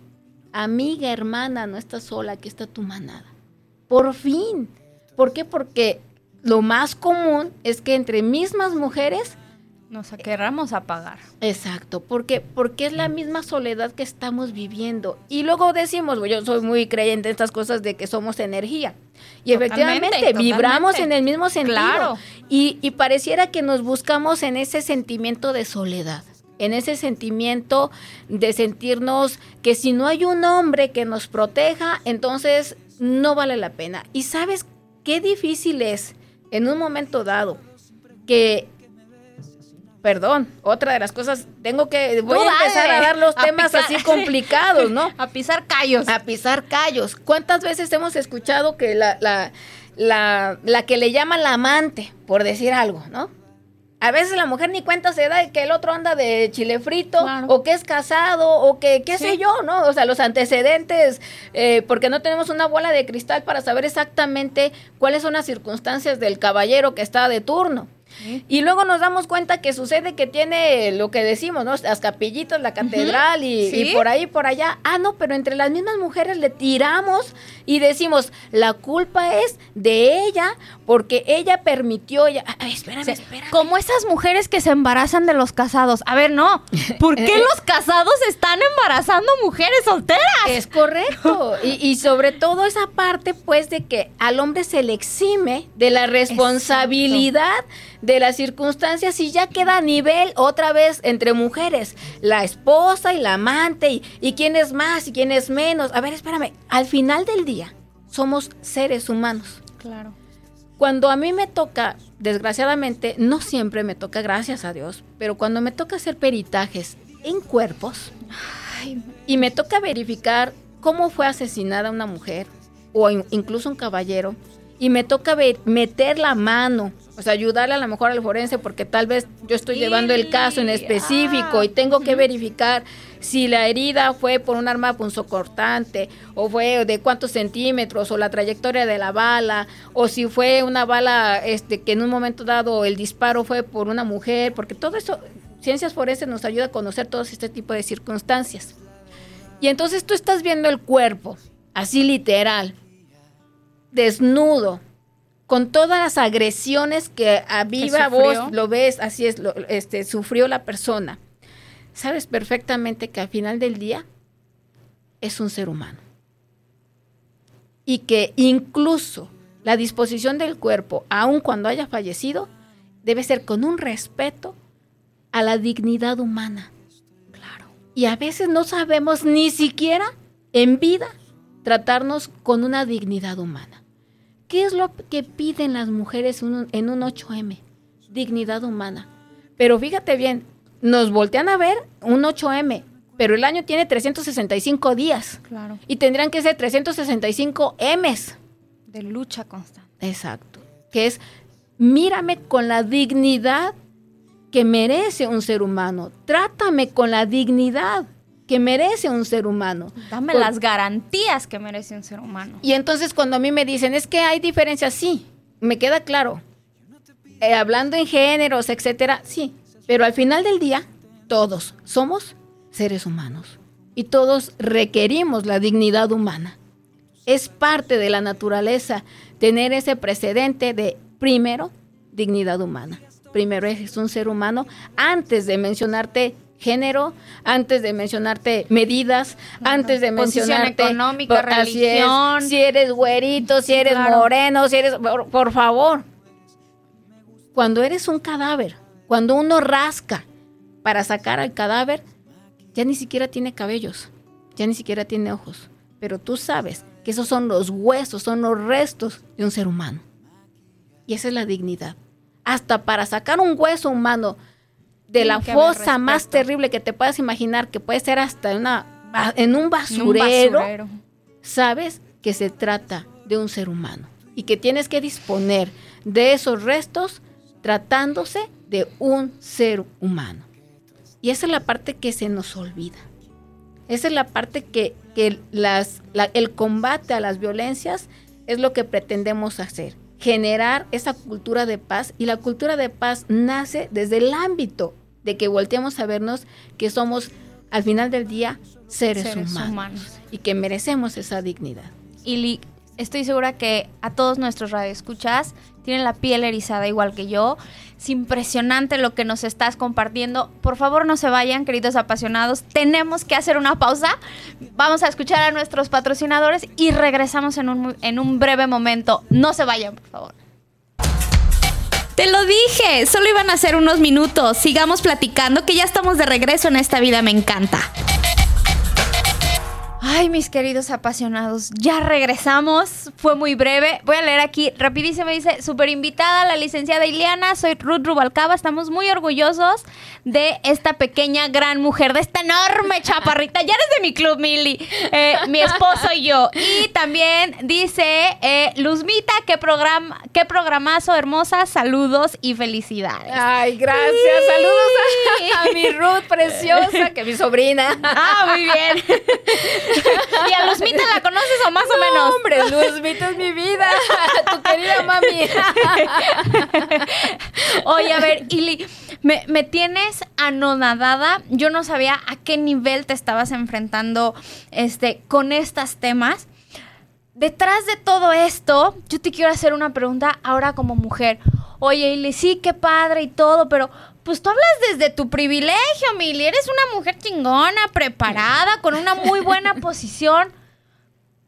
Amiga, hermana, no estás sola, aquí está tu manada. Por fin. ¿Por qué? Porque lo más común es que entre mismas mujeres nos querramos apagar. Exacto, porque porque es la misma soledad que estamos viviendo. Y luego decimos, yo soy muy creyente en estas cosas de que somos energía. Y efectivamente vibramos en el mismo sentido. Claro. Y, y pareciera que nos buscamos en ese sentimiento de soledad en ese sentimiento de sentirnos que si no hay un hombre que nos proteja, entonces no vale la pena. Y sabes qué difícil es en un momento dado que perdón, otra de las cosas, tengo que, voy Tú a empezar dale. a dar los A temas pisar- así complicados, ¿no? A pisar callos. A pisar callos. ¿Cuántas veces hemos escuchado que la, la, la, la que le llaman la amante, por decir algo, ¿no? A veces la mujer ni cuenta se da de que el otro anda de chile frito, Claro. o que es casado, o que qué sé yo, ¿no? O sea, los antecedentes, eh, porque no tenemos una bola de cristal para saber exactamente cuáles son las circunstancias del caballero que está de turno. Y luego nos damos cuenta que sucede que tiene lo que decimos, ¿no? Las capillitas, la catedral y, Sí. y por ahí, por allá. Ah, no, pero entre las mismas mujeres le tiramos y decimos, la culpa es de ella porque ella permitió, ella... Ay, espérame, espérame. Como esas mujeres que se embarazan de los casados. A ver, no. ¿Por qué los casados están embarazando mujeres solteras? Es correcto. Y, y sobre todo esa parte, pues, de que al hombre se le exime de la responsabilidad de las circunstancias y ya queda a nivel otra vez entre mujeres, la esposa y la amante, y, y quién es más y quién es menos. A ver, espérame, al final del día somos seres humanos. Claro. Cuando a mí me toca, desgraciadamente, no siempre me toca, gracias a Dios, pero cuando me toca hacer peritajes en cuerpos, y me toca verificar cómo fue asesinada una mujer o in- incluso un caballero y me toca ver- meter la mano, o sea, ayudarle a lo mejor al forense porque tal vez yo estoy llevando el caso en específico ah, y tengo que verificar si la herida fue por un arma punzocortante o fue de cuántos centímetros o la trayectoria de la bala o si fue una bala este que en un momento dado el disparo fue por una mujer, porque todo eso ciencias forenses nos ayuda a conocer todo este tipo de circunstancias. Y entonces tú estás viendo el cuerpo, así literal, desnudo, con todas las agresiones que a viva voz lo ves, así es, lo, este, sufrió la persona. Sabes perfectamente que al final del día es un ser humano. Y que incluso la disposición del cuerpo, aun cuando haya fallecido, debe ser con un respeto a la dignidad humana. Claro. Y a veces no sabemos ni siquiera en vida tratarnos con una dignidad humana. ¿Qué es lo que piden las mujeres en un, en un 8M? Dignidad humana. Pero fíjate bien, nos voltean a ver un 8M, pero el año tiene 365 días Claro. y tendrían que ser 365 Ms. De lucha constante. Exacto. Que es, mírame con la dignidad que merece un ser humano. Trátame con la dignidad que merece un ser humano. Dame Por- las garantías que merece un ser humano. Y entonces cuando a mí me dicen, es que hay diferencias, sí, me queda claro. Eh, hablando en géneros, etcétera, sí. Pero al final del día, todos somos seres humanos. Y todos requerimos la dignidad humana. Es parte de la naturaleza tener ese precedente de, primero, dignidad humana. Primero es un ser humano antes de mencionarte género, antes de mencionarte medidas, antes de mencionarte económica, por- es, religión. si eres güerito, si eres Claro. moreno, si eres por, por favor. Cuando eres un cadáver, cuando uno rasca para sacar al cadáver, ya ni siquiera tiene cabellos, ya ni siquiera tiene ojos, pero tú sabes que esos son los huesos, son los restos de un ser humano. Y esa es la dignidad. Hasta para sacar un hueso humano de la fosa más terrible que te puedas imaginar, que puede ser hasta una, en un Un basurero, basurero. sabes que se trata de un ser humano y que tienes que disponer de esos restos tratándose de un ser humano. Y esa es la parte que se nos olvida. Esa es la parte que, que las, la- el combate a las violencias es lo que pretendemos hacer. Generar esa cultura de paz y la cultura de paz nace desde el ámbito de que volteemos a vernos que somos al final del día seres, Seres humanos, humanos. y que merecemos esa dignidad. Y estoy segura que a todos nuestros radioescuchas tienen la piel erizada igual que yo. Es impresionante lo que nos estás compartiendo. Por favor, no se vayan, queridos apasionados. Tenemos que hacer una pausa. Vamos a escuchar a nuestros patrocinadores y regresamos en un, en un breve momento. No se vayan, por favor. Te lo dije, solo iban a ser unos minutos. Sigamos platicando que ya estamos de regreso en esta vida me encanta. Ay, mis queridos apasionados, ya regresamos. Fue muy breve. Voy a leer aquí rapidísimo. Dice, super invitada la licenciada Ileana. Soy Ruth Rubalcaba. Estamos muy orgullosos de esta pequeña gran mujer, de esta enorme chaparrita. Ya eres de mi club, Mili. Eh, mi esposo y yo. Y también dice, eh, Luzmita, qué, programa, qué programazo hermosa. Saludos y felicidades. Ay, gracias. Saludos a, a mi Ruth preciosa, que es mi sobrina. Ah, muy bien. ¿Y a Luzmita la conoces o más o menos? Hombre, Luzmita es mi vida. tu querida mami. Oye, a ver, Ili, me, me tienes anonadada. Yo no sabía a qué nivel te estabas enfrentando este, con estos temas. Detrás de todo esto, yo te quiero hacer una pregunta ahora como mujer. Oye, Ili, sí, qué padre y todo, pero pues tú hablas desde tu privilegio, Mili. Eres una mujer chingona, preparada, con una muy buena posición.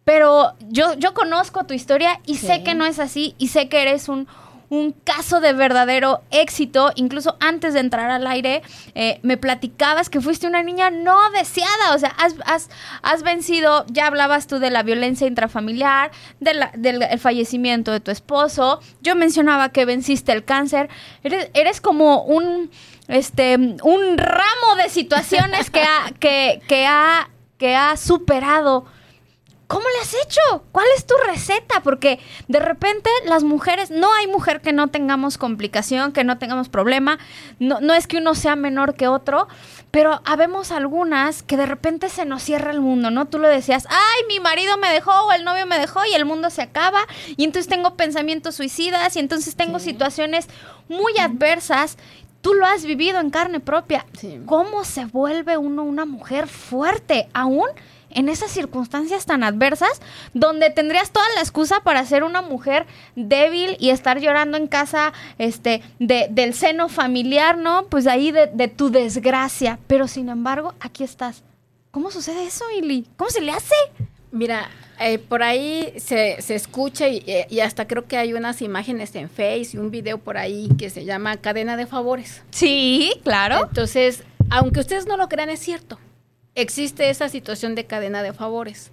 Pero yo, yo conozco tu historia y sé que no es así y sé que eres un, un caso de verdadero éxito. Incluso antes de entrar al aire, eh, me platicabas que fuiste una niña no deseada. O sea, has, has, vencido, ya hablabas tú de la violencia intrafamiliar, de la- del el fallecimiento de tu esposo. Yo mencionaba que venciste el cáncer. Eres, eres como un, este, un ramo de situaciones que ha, que, que ha, que ha superado. ¿Cómo le has hecho? ¿Cuál es tu receta? Porque de repente las mujeres, no hay mujer que no tengamos complicación, que no tengamos problema. No, no es que uno sea menor que otro, pero habemos algunas que de repente se nos cierra el mundo, ¿no? Tú lo decías, ay, mi marido me dejó o el novio me dejó y el mundo se acaba y entonces tengo pensamientos suicidas y entonces tengo situaciones muy adversas. Tú lo has vivido en carne propia. Sí. ¿Cómo se vuelve uno una mujer fuerte aún en esas circunstancias tan adversas donde tendrías toda la excusa para ser una mujer débil y estar llorando en casa este de, del seno familiar, ¿no? Pues ahí de, de tu desgracia. Pero sin embargo, aquí estás. ¿Cómo sucede eso, Ili? ¿Cómo se le hace? Mira, eh, por ahí se, se escucha y, eh, y hasta creo que hay unas imágenes en Face y un video por ahí que se llama Cadena de Favores. Sí, claro. Entonces, aunque ustedes no lo crean, es cierto. Existe esa situación de cadena de favores.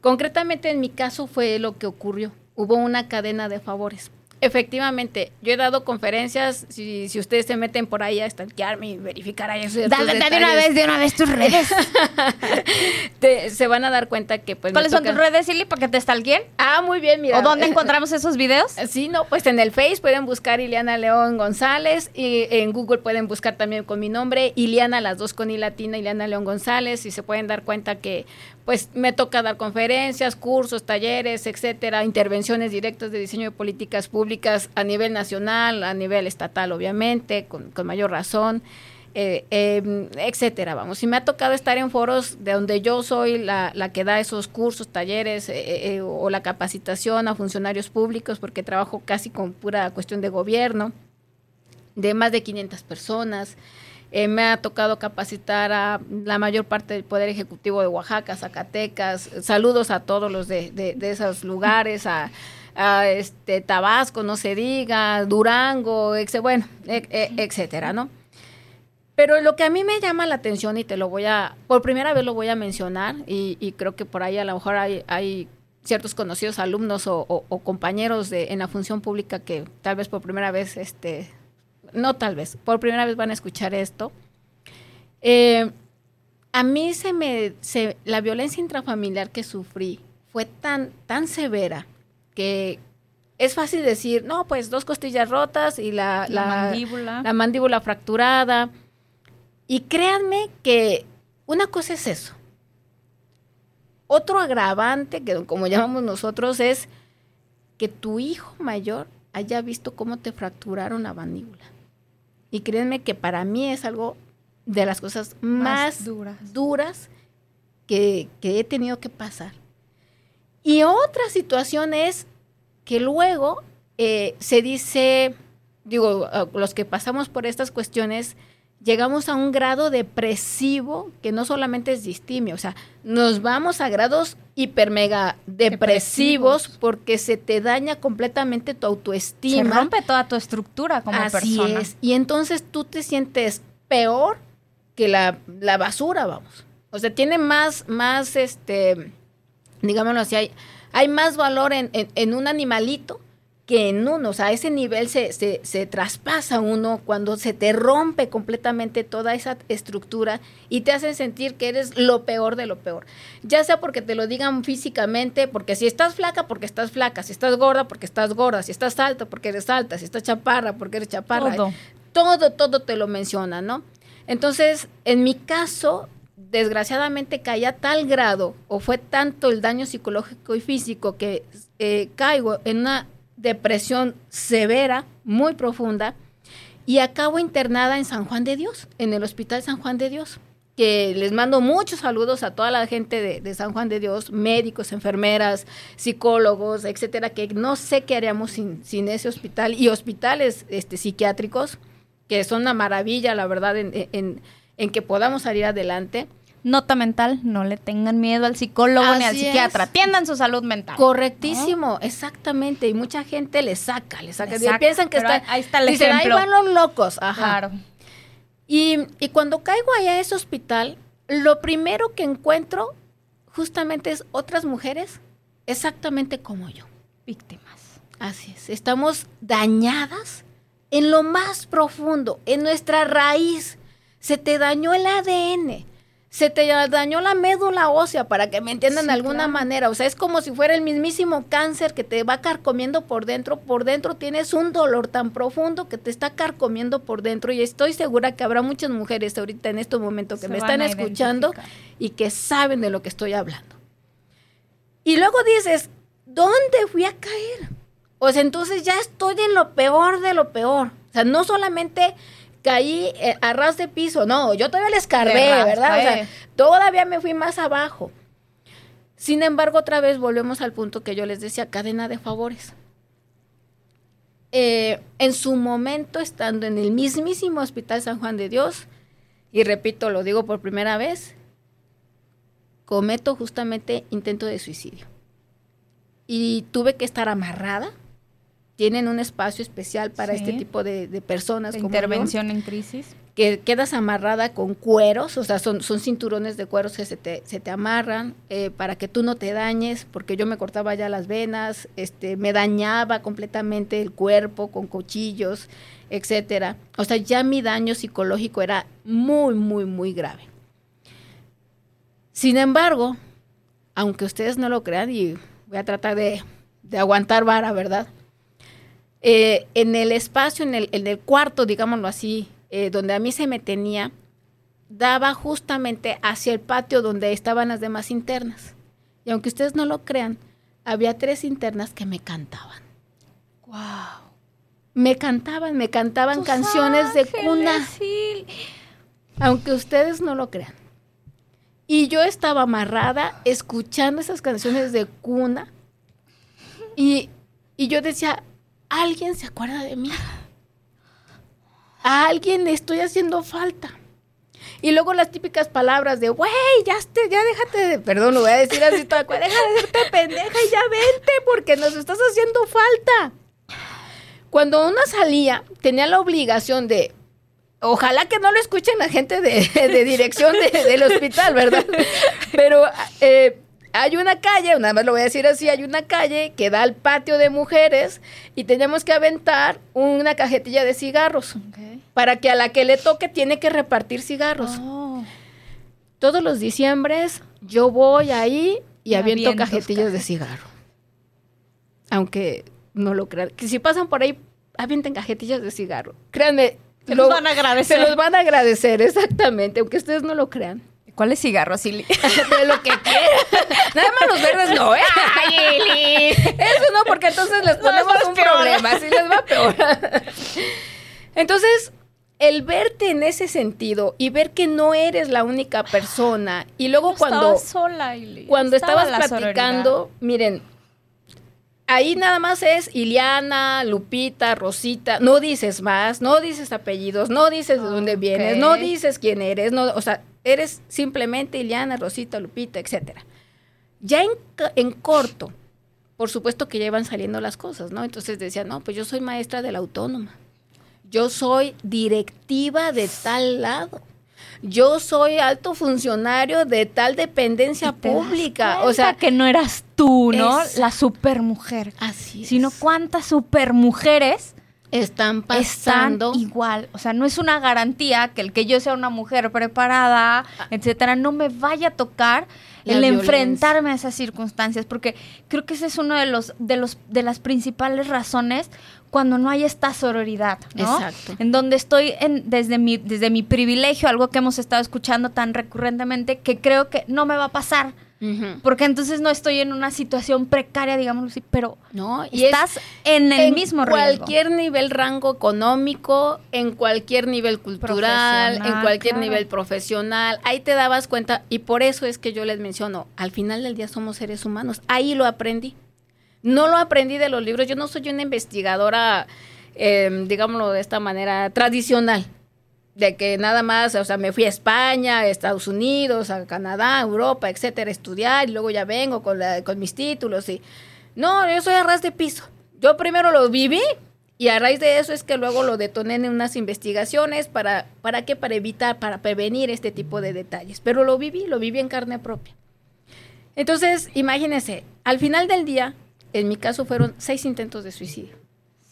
Concretamente en mi caso fue lo que ocurrió. Hubo una cadena de favores. Efectivamente, yo he dado conferencias, si, si ustedes se meten por ahí a stalkearme y verificar ahí ciertos Dale, dale de una vez, de una vez tus redes. te- se van a dar cuenta que pues ¿Cuáles son tus redes, Ili, para que te alguien? Ah, muy bien, mira. ¿O dónde encontramos esos videos? Sí, no, pues en el Face pueden buscar Ileana León González y en Google pueden buscar también con mi nombre, Ileana, las dos con I latina, Ileana León González, y se pueden dar cuenta que pues me toca dar conferencias, cursos, talleres, etcétera, intervenciones directas de diseño de políticas públicas a nivel nacional, a nivel estatal, obviamente, con, con mayor razón. eh, eh, etcétera, vamos. Y me ha tocado estar en foros de donde yo soy la, la que da esos cursos, talleres eh, eh, o la capacitación a funcionarios públicos, porque trabajo casi con pura cuestión de gobierno, de más de 500 personas. Eh, me ha tocado capacitar a la mayor parte del Poder Ejecutivo de Oaxaca, Zacatecas. Saludos a todos los de, de- de esos lugares, a, a, este Tabasco, no se diga, Durango, ex- bueno, e- e- etcétera, ¿no? Pero lo que a mí me llama la atención y te lo voy a, por primera vez lo voy a mencionar y, creo que por ahí a lo mejor hay, ciertos conocidos alumnos o, compañeros de, en la función pública que tal vez por primera vez, este, no tal vez, por primera vez van a escuchar esto. Eh, a mí se me, la violencia intrafamiliar que sufrí fue tan, tan severa que es fácil decir, no, pues dos costillas rotas y la, La la- mandíbula. la mandíbula fracturada. Y créanme que una cosa es eso. Otro agravante, que como llamamos nosotros, es que tu hijo mayor haya visto cómo te fracturaron la mandíbula. Y créanme que para mí es algo de las cosas más, duras. duras que, que he tenido que pasar. Y otra situación es que luego eh, se dice, digo, a los que pasamos por estas cuestiones, llegamos a un grado depresivo que no solamente es distimia, o sea, nos vamos a grados hiper mega depresivos, Depresivos. porque se te daña completamente tu Se autoestima. rompe toda tu estructura como Así persona. es. Y entonces tú te sientes peor que la, la basura, vamos. O sea, tiene más, más, este, digámoslo así, hay, hay más valor en, en- en un animalito que en uno. O sea, a ese nivel se, se, se traspasa uno cuando se te rompe completamente toda esa estructura y te hacen sentir que eres lo peor de lo peor. Ya sea porque te lo digan físicamente, porque si estás flaca, porque estás flaca, si estás gorda, porque estás gorda, si estás alta, porque eres alta, si estás chaparra, porque eres chaparra. Todo. Todo, todo te lo menciona, ¿no? Entonces, en mi caso, desgraciadamente caí a tal grado o fue tanto el daño psicológico y físico que eh, caigo en una depresión severa, muy profunda, y acabo internada en San Juan de Dios, en el Hospital San Juan de Dios, que les mando muchos saludos a toda la gente de, San Juan de Dios, médicos, enfermeras, psicólogos, etcétera, que no sé qué haríamos sin, ese hospital y hospitales este, psiquiátricos, que son una maravilla, la verdad, en- en que podamos salir adelante. Nota mental, no le tengan miedo al psicólogo ni al psiquiatra. es. Atiendan su salud mental. Correctísimo, exactamente. Y mucha gente le saca, le saca. Le saca, piensan que está, ahí- ahí está el dicen, ejemplo. ahí van los locos. Ajá. Claro. Y, y cuando caigo allá a ese hospital, lo primero que encuentro justamente es otras mujeres exactamente como yo. Víctimas. Así es, estamos dañadas en lo más profundo, en nuestra raíz. Se te dañó el ADN, se te dañó la médula ósea, para que me entiendan Sí, de alguna claro. manera. O sea, es como si fuera el mismísimo cáncer que te va carcomiendo por dentro. Por dentro tienes un dolor tan profundo que te está carcomiendo por dentro. Y estoy segura que habrá muchas mujeres ahorita en este momento que Se me están escuchando y que saben de lo que estoy hablando. Y luego dices, ¿dónde fui a caer? O sea, entonces ya estoy en lo peor de lo peor. O sea, no solamente caí eh, a ras de piso, no, yo todavía le escarbé, ¿verdad? O sea, todavía me fui más abajo. Sin embargo, otra vez volvemos al punto que yo les decía, cadena de favores. Eh, en su momento, estando en el mismísimo Hospital San Juan de Dios, y repito, lo digo por primera vez, cometo justamente intento de suicidio. Y tuve que estar amarrada. Tienen un espacio especial para Sí. este tipo de, de personas. De como yo, intervención en crisis. que quedas amarrada con cueros, o sea, son, son cinturones de cueros que se te, se te amarran eh, para que tú no te dañes, porque yo me cortaba ya las venas, este, me dañaba completamente el cuerpo con cuchillos, etcétera. O sea, ya mi daño psicológico era muy, muy, muy grave. Sin embargo, aunque ustedes no lo crean, y voy a tratar de, de aguantar vara, ¿verdad? Eh, en el espacio, en el, en el cuarto, digámoslo así, eh, donde a mí se me tenía, daba justamente hacia el patio donde estaban las demás internas. Y aunque ustedes no lo crean, había tres internas que me cantaban. Wow. Me cantaban, me cantaban canciones de cuna, aunque ustedes no lo crean. Y yo estaba amarrada escuchando esas canciones de cuna y, y yo decía, ¿alguien se acuerda de mí? A alguien le estoy haciendo falta. Y luego las típicas palabras de, güey, ya, ya déjate de, perdón, lo voy a decir así, toda deja de hacerte pendeja y ya vente porque nos estás haciendo falta. Cuando una salía, tenía la obligación de, ojalá que no lo escuchen la gente de, de dirección de- del hospital, ¿verdad? Pero eh, hay una calle, nada más lo voy a decir así, hay una calle que da al patio de mujeres y tenemos que aventar una cajetilla de cigarros para que a la que le toque tiene que repartir cigarros. Oh. Todos los diciembres yo voy ahí y aviento cajetillas de cigarro. Aunque no lo crean. Que si pasan por ahí, avienten cajetillas de cigarro. Créanme. Se los van a agradecer. Se los van a agradecer, exactamente. Aunque ustedes no lo crean. ¿Cuál es cigarro, Silly? De lo que quieran. Nada más los verdes no, ¿eh? Eso no, porque entonces les ponemos un peor. problema. Así les va peor. Entonces, el verte en ese sentido y ver que no eres la única persona y luego cuando Estaba sola, Ili. cuando Estaba estabas la platicando, miren, ahí nada más es Iliana, Lupita, Rosita, no dices más, no dices apellidos, no dices de dónde vienes, no dices quién eres, no, o sea, eres simplemente Iliana, Rosita, Lupita, etcétera. Ya en, en corto, por supuesto que ya iban saliendo las cosas, ¿no? Entonces decía, no, pues yo soy maestra de la autónoma. Yo soy directiva de tal lado. Yo soy alto funcionario de tal dependencia pública. O sea, que no eras tú, ¿no? Es- La supermujer. así es. Sino cuántas supermujeres están están pasando. igual. O sea, no es una garantía que el que yo sea una mujer preparada, etcétera, no me vaya a tocar La el violencia. enfrentarme a esas circunstancias, porque creo que ese es uno de los de los de las principales razones cuando no hay esta sororidad, ¿no? Exacto. En donde estoy en, desde mi desde mi privilegio, algo que hemos estado escuchando tan recurrentemente que creo que no me va a pasar, Porque entonces no estoy en una situación precaria, digámoslo así, pero ¿No? Y es estás en el mismo riesgo. cualquier nivel rango económico, en cualquier nivel cultural, en cualquier claro. nivel profesional, ahí te dabas cuenta y por eso es que yo les menciono, al final del día somos seres humanos, ahí lo aprendí. No lo aprendí de los libros, yo no soy una investigadora, eh, digámoslo de esta manera, tradicional. De que nada más, o sea, me fui a España, a Estados Unidos, a Canadá, Europa, etcétera, a estudiar y luego ya vengo con, la- con mis títulos y... No, yo soy a ras de piso. Yo primero lo viví y a raíz de eso es que luego lo detoné en unas investigaciones para, ¿para qué? Para evitar, para prevenir este tipo de detalles. Pero lo viví, lo viví en carne propia. Entonces, imagínense, al final del día, en mi caso fueron seis intentos de suicidio.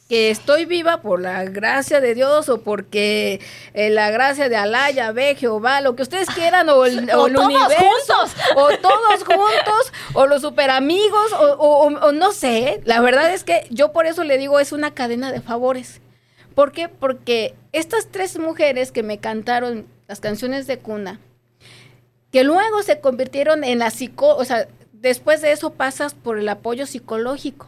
Que estoy viva por la gracia de Dios o porque eh, la gracia de Alá, Yahvé, Jehová, lo que ustedes quieran, o el, o O el todos universo, juntos. o todos juntos, o los super amigos, o, o- o- o no sé. La verdad es que yo por eso le digo, es una cadena de favores. ¿Por qué? Porque estas tres mujeres que me cantaron las canciones de cuna, que luego se convirtieron en la psico, o sea, después de eso pasas por el apoyo psicológico,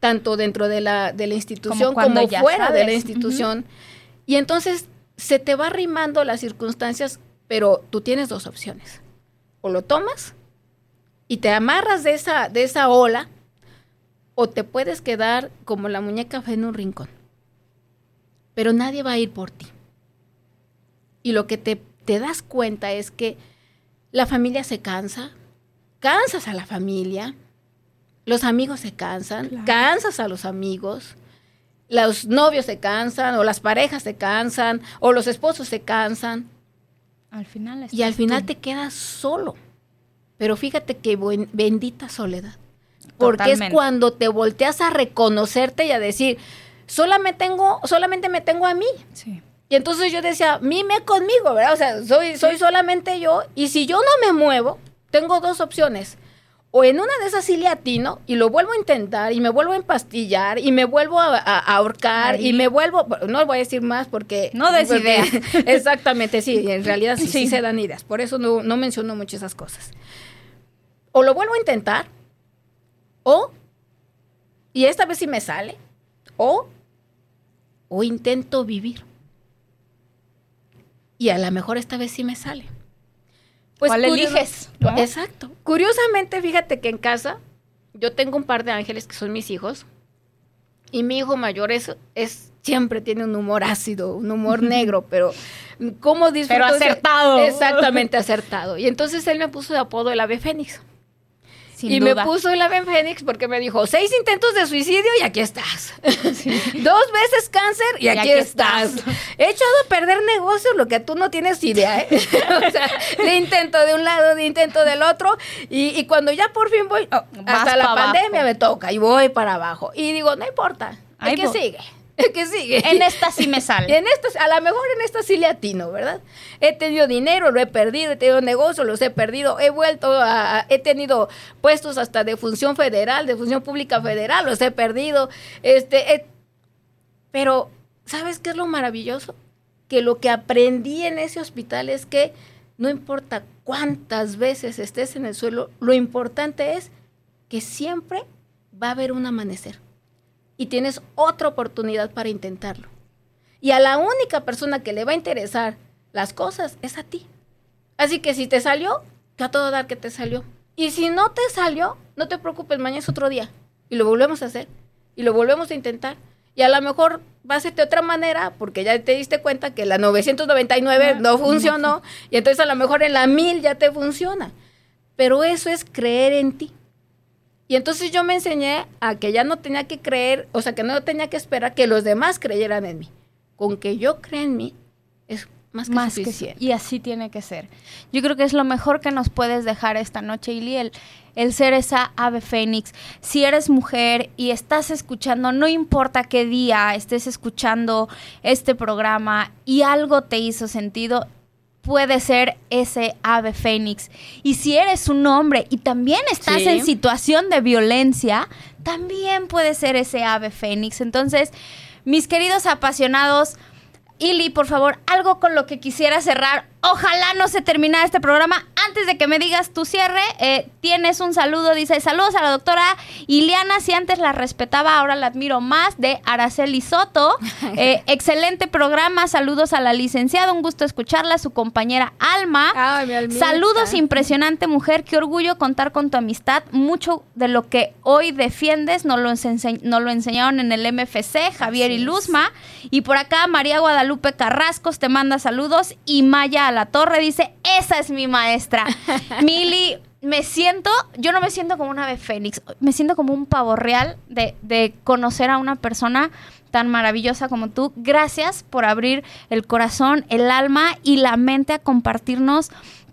tanto dentro de la, de la institución Como fuera de la institución. Y entonces se te va arrimando las circunstancias, pero tú tienes dos opciones. O lo tomas y te amarras de esa, de esa ola, o te puedes quedar como la muñeca fe en un rincón. Pero nadie va a ir por ti. Y lo que te, te das cuenta es que la familia se cansa, cansas a la familia, los amigos se cansan, Claro. cansas a los amigos, los novios se cansan, o las parejas se cansan, o los esposos se cansan, Al final y al final tú. te quedas solo. Pero fíjate que buen- bendita soledad. Porque Totalmente. es cuando te volteas a reconocerte y a decir, solamente tengo, solamente me tengo a mí. Sí. Y entonces yo decía, mime conmigo, ¿verdad? O sea, soy, soy solamente yo. Y si yo no me muevo, tengo dos opciones. O en una de esas sí le atino y lo vuelvo a intentar y me vuelvo a empastillar y me vuelvo a, a- a ahorcar y me vuelvo, no voy a decir más porque... No des porque- ideas. Exactamente, sí, en realidad sí, sí Sí. se dan ideas. Por eso no, no menciono mucho esas cosas. O lo vuelvo a intentar, o, y esta vez sí me sale, o, o intento vivir. Y a lo mejor esta vez sí me sale. ¿Cuál curioso- eliges, no? Exacto. Curiosamente, fíjate que en casa yo tengo un par de ángeles que son mis hijos. Y mi hijo mayor es, es siempre tiene un humor ácido, un humor negro, pero cómo disfruto Pero acertado. Exactamente acertado. Y entonces él me puso de apodo el ave fénix. Sin y duda. me puso el ave fénix porque me dijo, seis intentos de suicidio y aquí estás. Dos veces cáncer y, aquí, aquí estás. estás. He echado a perder negocios, lo que tú no tienes idea, ¿eh? o sea, de intento de un lado, de intento del otro. Y, y cuando ya por fin voy, oh, hasta la abajo. pandemia me toca y voy para abajo. Y digo, no importa, el que sigue. Que sigue. En esta sí me sale. en estas, a lo mejor en esta sí le atino, ¿verdad? He tenido dinero, lo he perdido, he tenido negocios, los he perdido, he vuelto a, a- he tenido puestos hasta de función federal, de función pública federal, los he perdido, este, he- pero, ¿sabes qué es lo maravilloso? Que lo que aprendí en ese hospital es que no importa cuántas veces estés en el suelo, lo importante es que siempre va a haber un amanecer y tienes otra oportunidad para intentarlo. Y a la única persona que le va a interesar las cosas es a ti. Así que si te salió, que a todo dar que te salió. Y si no te salió, no te preocupes, mañana es otro día. Y lo volvemos a hacer. Y lo volvemos a intentar. Y a lo mejor va a ser de otra manera, porque ya te diste cuenta que la 999 No, no funcionó. Y entonces a lo mejor en la 1000 ya te funciona. Pero eso es creer en ti. Y entonces yo me enseñé a que ya no tenía que creer, o sea, que no tenía que esperar que los demás creyeran en mí. Con que yo crea en mí, es más que más suficiente. Y así tiene que ser. Yo creo que es lo mejor que nos puedes dejar esta noche, Ili, el, el ser esa ave fénix. Si eres mujer y estás escuchando, no importa qué día estés escuchando este programa y algo te hizo sentido, puede ser ese ave fénix. Y si eres un hombre y también estás Sí. en situación de violencia, también puede ser ese ave fénix. Entonces, mis queridos apasionados, Ili, por favor, algo con lo que quisiera cerrar. Ojalá no se terminara este programa. Antes de que me digas tu cierre, eh, tienes un saludo. Dice, saludos a la doctora Iliana. Si antes la respetaba, ahora la admiro más. De Araceli Soto. Eh, excelente programa. Saludos a la licenciada. Un gusto escucharla. Su compañera Alma. Ay, mi. Saludos, impresionante mujer. Qué orgullo contar con tu amistad. Mucho de lo que hoy defiendes nos lo, ense- nos lo enseñaron en el MFC, Javier Así y es. Luzma. Y por acá, María Guadalupe Carrascos te manda saludos. Y Maya a la Torre dice: Esa es mi maestra. Mili. Me siento, yo no me siento como una ave fénix, me siento como un pavo real de, de conocer a una persona tan maravillosa como tú. Gracias por abrir el corazón, el alma y la mente a compartirnos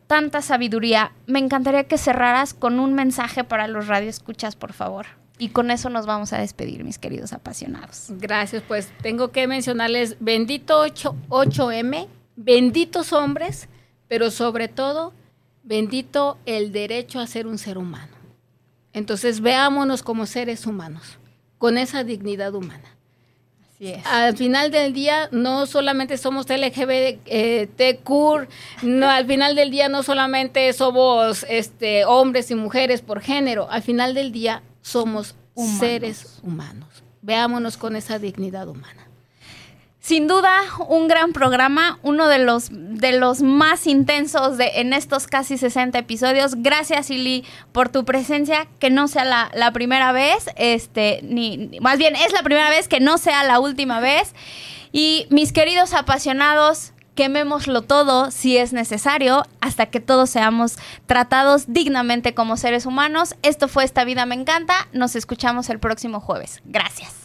tanta sabiduría. Me encantaría que cerraras con un mensaje para los radioescuchas, por favor. Y con eso nos vamos a despedir, mis queridos apasionados. Gracias, pues tengo que mencionarles bendito 8, 8M, benditos hombres, pero sobre todo, bendito el derecho a ser un ser humano. Entonces veámonos como seres humanos, con esa dignidad humana. Así es. Al final del día no solamente somos LGBTQ, no, al final del día no solamente somos este, hombres y mujeres por género, al final del día somos Humanos. seres humanos. Veámonos con esa dignidad humana. Sin duda, un gran programa, uno de los, de los más intensos de, en estos casi 60 episodios. Gracias, Ili, por tu presencia, que no sea la, la primera vez, este, ni, más bien es la primera vez, que no sea la última vez. Y mis queridos apasionados, quemémoslo todo si es necesario, hasta que todos seamos tratados dignamente como seres humanos. Esto fue Esta Vida Me Encanta. Nos escuchamos el próximo jueves. Gracias.